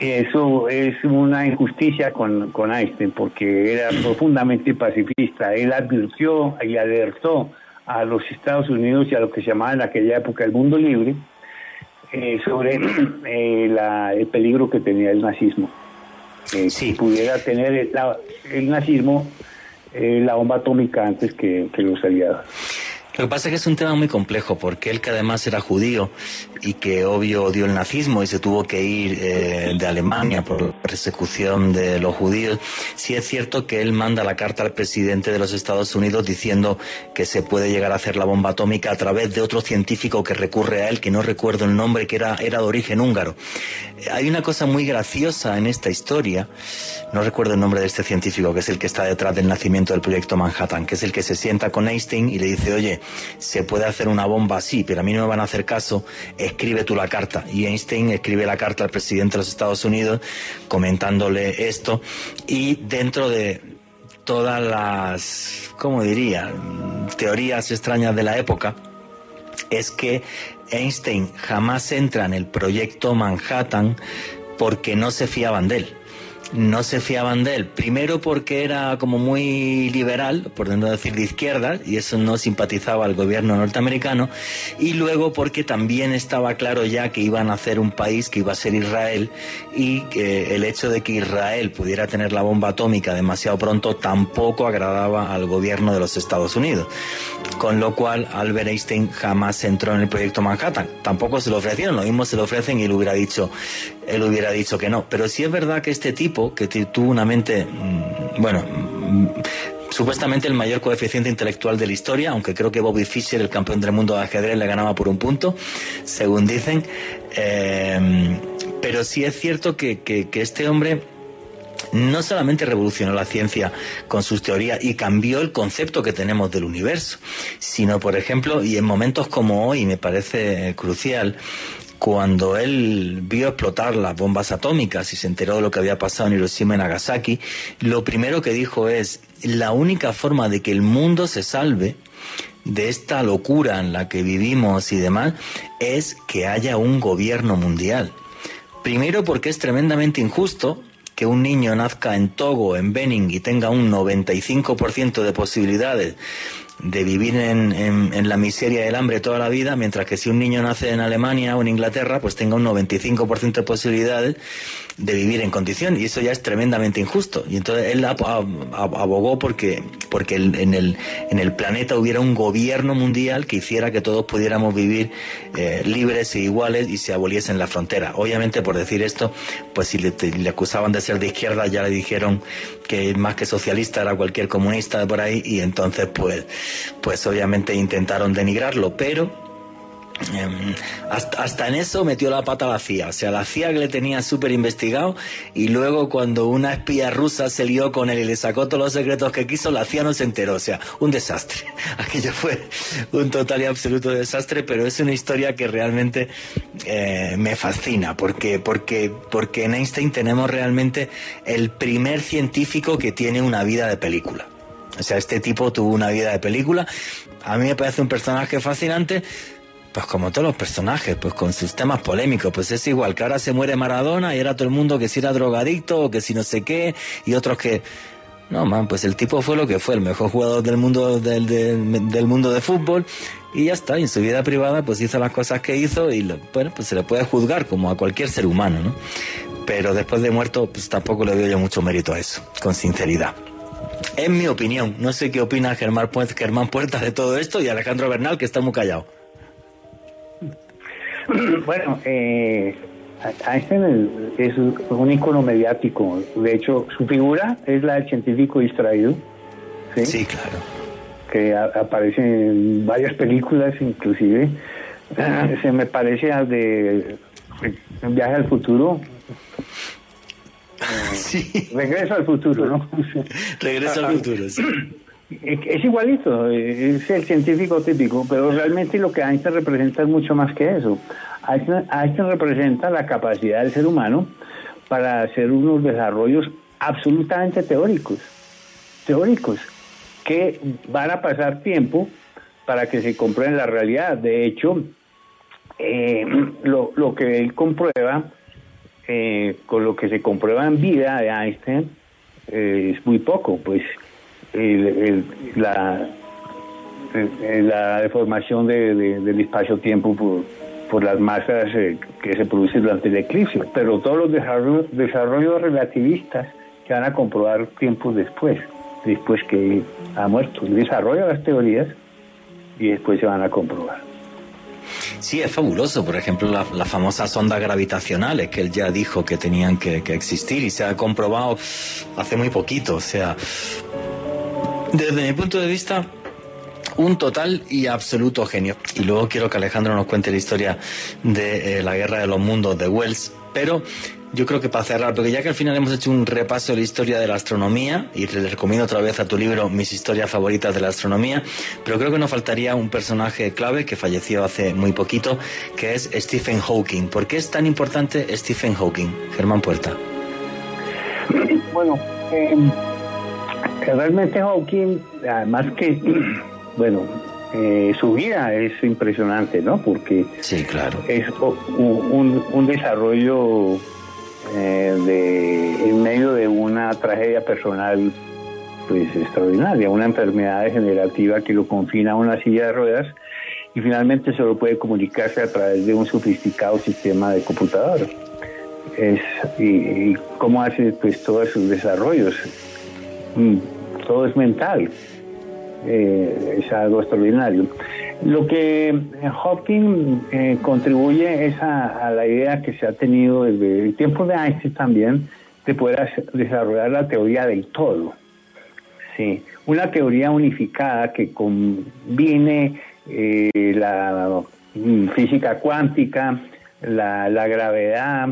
eso es una injusticia con, con Einstein porque era profundamente pacifista. Él advirtió y alertó a los Estados Unidos y a lo que se llamaba en aquella época el mundo libre eh, sobre eh, la- el peligro que tenía el nazismo. Eh, Sí. que pudiera tener el, la- el nazismo eh, la bomba atómica antes que, que los aliados. Lo que pasa es que es un tema muy complejo, porque él que además era judío y que obvio odió el nazismo y se tuvo que ir eh, de Alemania por la persecución de los judíos, sí es cierto que él manda la carta al presidente de los Estados Unidos diciendo que se puede llegar a hacer la bomba atómica a través de otro científico que recurre a él, que no recuerdo el nombre, que era, era de origen húngaro. Hay una cosa muy graciosa en esta historia, no recuerdo el nombre de este científico, que es el que está detrás del nacimiento del proyecto Manhattan, que es el que se sienta con Einstein y le dice, oye, se puede hacer una bomba así, pero a mí no me van a hacer caso, escribe tú la carta. Y Einstein escribe la carta al presidente de los Estados Unidos comentándole esto y dentro de todas las, ¿cómo diría?, teorías extrañas de la época, es que Einstein jamás entra en el proyecto Manhattan porque no se fiaban de él. No se fiaban de él. Primero porque era como muy liberal, por no decir de izquierda, y eso no simpatizaba al gobierno norteamericano. Y luego porque también estaba claro ya que iban a hacer un país que iba a ser Israel y que el hecho de que Israel pudiera tener la bomba atómica demasiado pronto tampoco agradaba al gobierno de los Estados Unidos. Con lo cual Albert Einstein jamás entró en el proyecto Manhattan. Tampoco se lo ofrecieron, lo mismo se lo ofrecen y él hubiera dicho, él hubiera dicho que no. Pero sí es verdad que este tipo, que tuvo una mente, mm, bueno, mm, supuestamente el mayor coeficiente intelectual de la historia, aunque creo que Bobby Fischer, el campeón del mundo de ajedrez, le ganaba por un punto, según dicen. Eh, pero sí es cierto que- que este hombre no solamente revolucionó la ciencia con sus teorías y cambió el concepto que tenemos del universo, sino, por ejemplo, y en momentos como hoy me parece crucial, cuando él vio explotar las bombas atómicas y se enteró de lo que había pasado en Hiroshima y Nagasaki, lo primero que dijo es, la única forma de que el mundo se salve de esta locura en la que vivimos y demás es que haya un gobierno mundial. Primero porque es tremendamente injusto que un niño nazca en Togo, en Benin y tenga un 95% de posibilidades de vivir en, en, la miseria y el hambre toda la vida, mientras que si un niño nace en Alemania o en Inglaterra, pues tenga un 95% de posibilidades de vivir en condición y eso ya es tremendamente injusto. Y entonces él abogó porque, porque en, el, en el planeta hubiera un gobierno mundial que hiciera que todos pudiéramos vivir eh, libres e iguales y se aboliesen la frontera. Obviamente por decir esto, pues si le, le, acusaban de ser de izquierda ya le dijeron que más que socialista era cualquier comunista por ahí y entonces pues, pues obviamente intentaron denigrarlo, pero Em, hasta, en eso metió la pata la CIA. O sea, la CIA que le tenía súper investigado y luego cuando una espía rusa se lió con él y le sacó todos los secretos que quiso, la CIA no se enteró. O sea, un desastre. Aquello fue un total y absoluto desastre, pero es una historia que realmente eh, me fascina porque, porque, porque en Einstein tenemos realmente el primer científico que tiene una vida de película. O sea, este tipo tuvo una vida de película. A mí me parece un personaje fascinante pues como todos los personajes, pues con sus temas polémicos, pues es igual, que ahora se muere Maradona y era todo el mundo que si era drogadicto o que si no sé qué, y otros que... No, man, pues el tipo fue lo que fue, el mejor jugador del mundo del, del, mundo de fútbol y ya está, y en su vida privada pues hizo las cosas que hizo y bueno, pues se le puede juzgar como a cualquier ser humano, ¿no? Pero después de muerto pues tampoco le doy yo mucho mérito a eso, con sinceridad. Es mi opinión, no sé qué opina Germán, Germán Puerta de todo esto y Alejandro Bernal que está muy callado. Bueno, eh, Einstein es un ícono mediático. De hecho, su figura es la del científico distraído. Sí, claro. Que aparece en varias películas, inclusive. se me parece al de Viaje al futuro. Sí. Regreso al futuro, ¿no? Regreso al futuro, sí. Es igualito, es el científico típico, pero realmente lo que Einstein representa es mucho más que eso. Einstein, representa la capacidad del ser humano para hacer unos desarrollos absolutamente teóricos, teóricos, que van a pasar tiempo para que se comprueben la realidad. De hecho, eh, lo, que él comprueba, eh, con lo que se comprueba en vida de Einstein, eh, es muy poco, pues la, la deformación del espacio-tiempo por, por las masas eh, que se producen durante el eclipse, pero todos los desarrollos, desarrollos relativistas que van a comprobar tiempos después, después que ha muerto. El desarrollo de las teorías y después se van a comprobar. Sí, es fabuloso. Por ejemplo, las famosas ondas gravitacionales que él ya dijo que tenían que, que existir y se ha comprobado hace muy poquito. O sea, desde mi punto de vista, un total y absoluto genio. Y luego quiero que Alejandro nos cuente la historia de eh, la guerra de los mundos de Wells. Pero yo creo que para cerrar, porque ya que al final hemos hecho un repaso de la historia de la astronomía, y le recomiendo otra vez a tu libro mis historias favoritas de la astronomía, pero creo que nos faltaría un personaje clave que falleció hace muy poquito, que es Stephen Hawking. ¿Por qué es tan importante Stephen Hawking? Germán Puerta. Bueno, eh, realmente Hawking, además que, bueno, eh, su vida es impresionante, ¿no? Porque sí, claro. es un, un, desarrollo eh, de, en medio de una tragedia personal pues extraordinaria, una enfermedad degenerativa que lo confina a una silla de ruedas y finalmente solo puede comunicarse a través de un sofisticado sistema de computadora. Es, y, y cómo hace pues todos sus desarrollos. Mm, todo es mental. Eh, es algo extraordinario. Lo que eh, Hawking eh, contribuye es a, la idea que se ha tenido desde el tiempo de Einstein también de poder desarrollar la teoría del todo. Sí, una teoría unificada que combine la mm, física cuántica, la gravedad,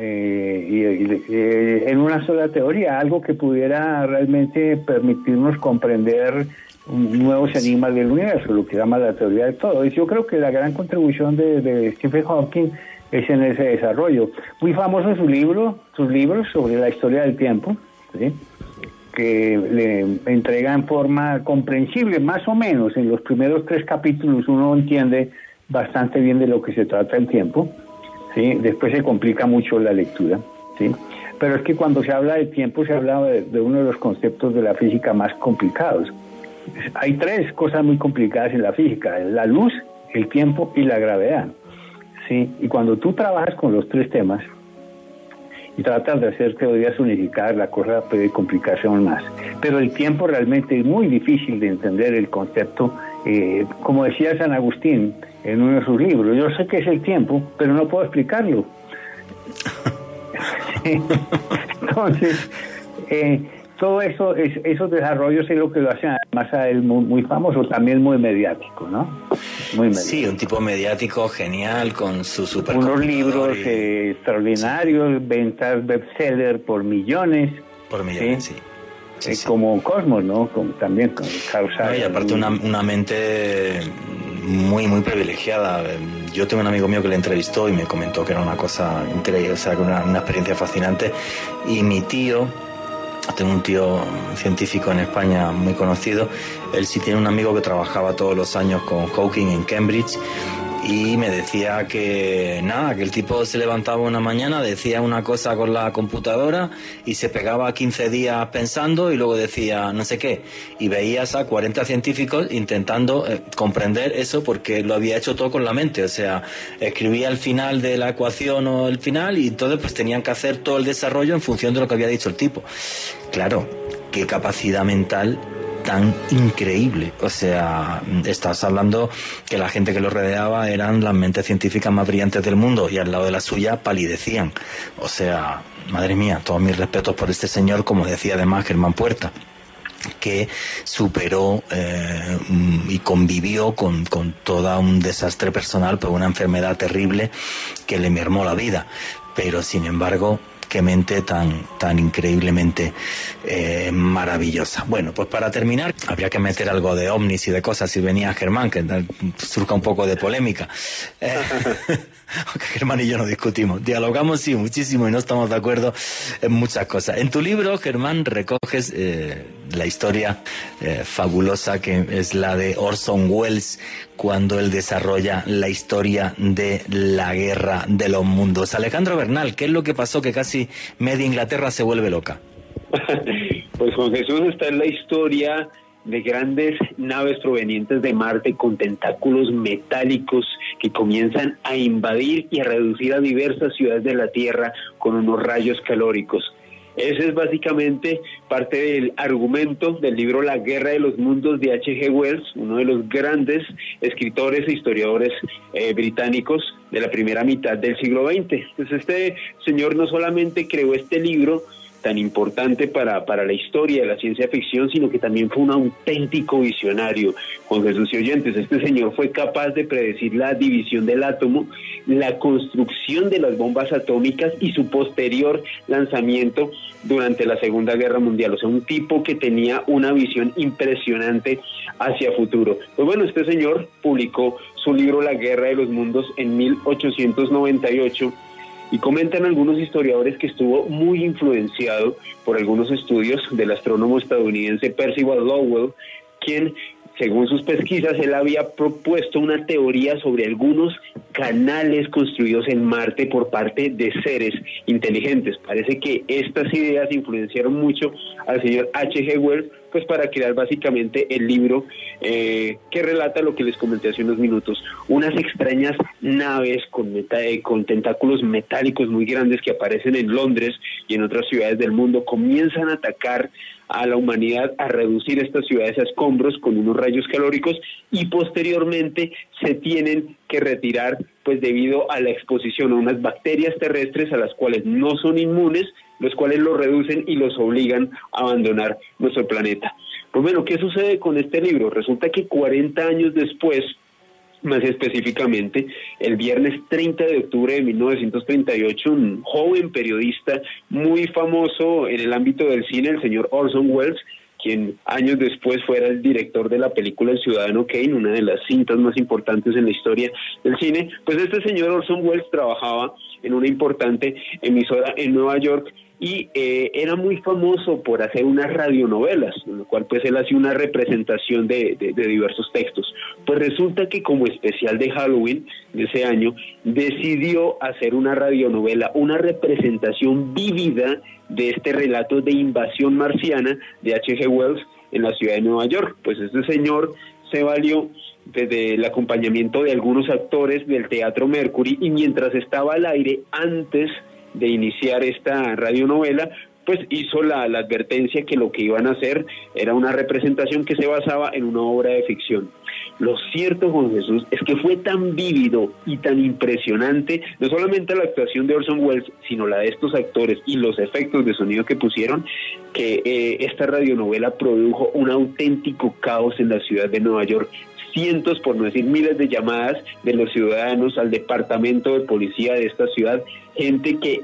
eh, en una sola teoría, algo que pudiera realmente permitirnos comprender nuevos enigmas del universo, lo que llama la teoría de todo. Y yo creo que la gran contribución de, Stephen Hawking es en ese desarrollo. Muy famoso su libro, sus libros sobre la historia del tiempo, que le entrega en forma comprensible, más o menos. En los primeros tres capítulos uno entiende bastante bien de lo que se trata el tiempo. ¿Sí? Después se complica mucho la lectura. ¿sí? Pero es que cuando se habla de tiempo se habla de uno de los conceptos de la física más complicados hay tres cosas muy complicadas en la física, la luz, el tiempo y la gravedad. ¿sí? Y cuando tú trabajas con los tres temas y tratas de hacer teorías unificadas, la cosa puede complicarse aún más. Pero el tiempo realmente es muy difícil de entender el concepto. Eh, como decía San Agustín en uno de sus libros, yo sé que es el tiempo, pero no puedo explicarlo. Entonces, eh, todo eso, es, esos desarrollos es lo que lo hacen además a él muy, famoso, también muy mediático, ¿no? Muy mediático. Sí, un tipo mediático genial con su super. Unos libros eh, extraordinarios, ventas bestseller por millones. Por millones, sí. sí. Como Cosmos, ¿no? Como, también con Carl y aparte una, una mente muy, muy privilegiada. Yo tengo un amigo mío que le entrevistó y me comentó que era una cosa increíble, o sea, una, una experiencia fascinante. Y mi tío, tengo un tío científico en España muy conocido. Él sí tiene un amigo que trabajaba todos los años con Hawking en Cambridge y me decía que nada, que el tipo se levantaba una mañana, decía una cosa con la computadora y se pegaba 15 días pensando y luego decía no sé qué. Y veías a 40 científicos intentando eh, comprender eso porque lo había hecho todo con la mente. O sea, escribía el final de la ecuación o el final y entonces pues tenían que hacer todo el desarrollo en función de lo que había dicho el tipo. Claro, qué capacidad mental tan increíble. O sea, estás hablando que la gente que lo rodeaba eran las mentes científicas más brillantes del mundo y al lado de la suya palidecían. O sea, madre mía, todos mis respetos por este señor, como decía además Germán Puerta que superó eh, y convivió con, con todo un desastre personal por una enfermedad terrible que le mermó la vida. Pero sin embargo, mente tan, tan increíblemente eh, maravillosa. Bueno, pues para terminar, habría que meter algo de ovnis y de cosas si venía Germán, que surja un poco de polémica. Eh, aunque Germán y yo no discutimos, dialogamos sí muchísimo y no estamos de acuerdo en muchas cosas. En tu libro, Germán, recoges eh, la historia eh, fabulosa que es la de Orson Welles cuando él desarrolla la historia de la guerra de los mundos. Alejandro Bernal, ¿qué es lo que pasó que casi media Inglaterra se vuelve loca? pues Juan Jesús está en la historia de grandes naves provenientes de Marte con tentáculos metálicos que comienzan a invadir y a reducir a diversas ciudades de la Tierra con unos rayos calóricos. Ese es básicamente parte del argumento del libro La Guerra de los Mundos de H.G. Wells, uno de los grandes escritores e historiadores eh, británicos de la primera mitad del siglo XX. Pues este señor no solamente creó este libro, tan importante para, para la historia de la ciencia ficción, sino que también fue un auténtico visionario. Juan Jesús y oyentes, este señor fue capaz de predecir la división del átomo, la construcción de las bombas atómicas y su posterior lanzamiento durante la Segunda Guerra Mundial. O sea, un tipo que tenía una visión impresionante hacia futuro. Pues bueno, este señor publicó su libro La Guerra de los Mundos en 1898 y comentan algunos historiadores que estuvo muy influenciado por algunos estudios del astrónomo estadounidense Percival Lowell, quien según sus pesquisas, él había propuesto una teoría sobre algunos canales construidos en Marte por parte de seres inteligentes. Parece que estas ideas influenciaron mucho al señor H.G. Wells pues para crear básicamente el libro eh, que relata lo que les comenté hace unos minutos, unas extrañas naves con, eh, con tentáculos metálicos muy grandes que aparecen en Londres y en otras ciudades del mundo comienzan a atacar a la humanidad a reducir estas ciudades a escombros con unos rayos calóricos y posteriormente se tienen que retirar pues debido a la exposición a unas bacterias terrestres a las cuales no son inmunes los cuales los reducen y los obligan a abandonar nuestro planeta. Pues bueno, ¿qué sucede con este libro? Resulta que 40 años después, Más específicamente, el viernes 30 de octubre de 1938, un joven periodista muy famoso en el ámbito del cine, el señor Orson Welles, quien años después fuera el director de la película El Ciudadano Kane, una de las cintas más importantes en la historia del cine, pues este señor Orson Welles trabajaba en una importante emisora en Nueva York y eh, era muy famoso por hacer unas radionovelas, en lo cual pues él hacía una representación de, diversos textos. Pues resulta que como especial de Halloween de ese año, decidió hacer una radionovela, una representación vívida de este relato de invasión marciana de H.G. Wells en la ciudad de Nueva York. Pues este señor se valió desde acompañamiento de algunos actores del Teatro Mercury y mientras estaba al aire antes de iniciar esta radionovela, pues hizo la, advertencia que lo que iban a hacer era una representación que se basaba en una obra de ficción. Lo cierto, Juan Jesús, es que fue tan vívido y tan impresionante, no solamente la actuación de Orson Welles, sino la de estos actores y los efectos de sonido que pusieron, que eh, esta radionovela produjo un auténtico caos en la ciudad de Nueva York cientos, por no decir miles de llamadas de los ciudadanos al departamento de policía de esta ciudad, gente que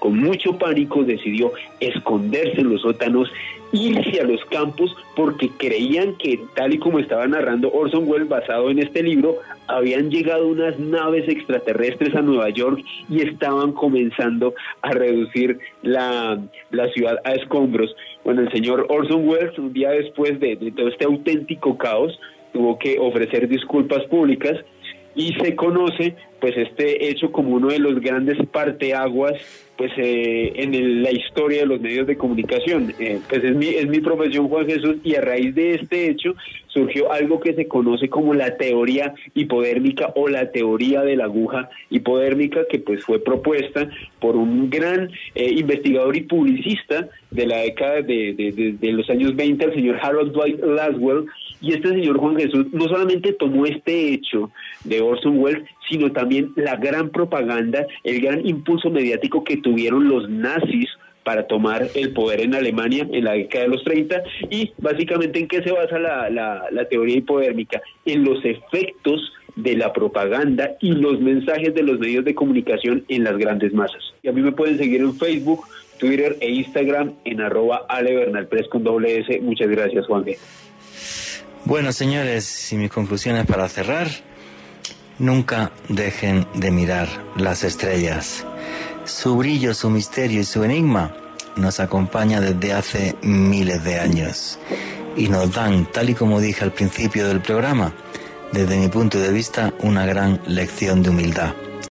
con mucho pánico decidió esconderse en los sótanos, irse a los campos porque creían que, tal y como estaba narrando Orson Welles basado en este libro, habían llegado unas naves extraterrestres a Nueva York y estaban comenzando a reducir la, ciudad a escombros. Bueno, el señor Orson Welles, un día después de todo este auténtico caos, tuvo que ofrecer disculpas públicas y se conoce pues este hecho como uno de los grandes parteaguas pues eh, en la historia de los medios de comunicación. Eh, pues es mi, es mi profesión Juan Jesús y a raíz de este hecho surgió algo que se conoce como la teoría hipodérmica o la teoría de la aguja hipodérmica que pues fue propuesta por un gran eh, investigador y publicista de la década de, de, los años 20, el señor Harold Dwight Laswell, y este señor Juan Jesús no solamente tomó este hecho de Orson Welles, sino también la gran propaganda, el gran impulso mediático que tuvieron los nazis para tomar el poder en Alemania en la década de los 30 y básicamente en qué se basa la, la, teoría hipodérmica, en los efectos de la propaganda y los mensajes de los medios de comunicación en las grandes masas. Y a mí me pueden seguir en Facebook, Twitter e Instagram en arroba alebernalpres con doble S. Muchas gracias, Juan G. Bueno, señores, y mis conclusiones para cerrar. Nunca dejen de mirar las estrellas. Su brillo, su misterio y su enigma nos acompaña desde hace miles de años y nos dan, tal y como dije al principio del programa, desde mi punto de vista, una gran lección de humildad.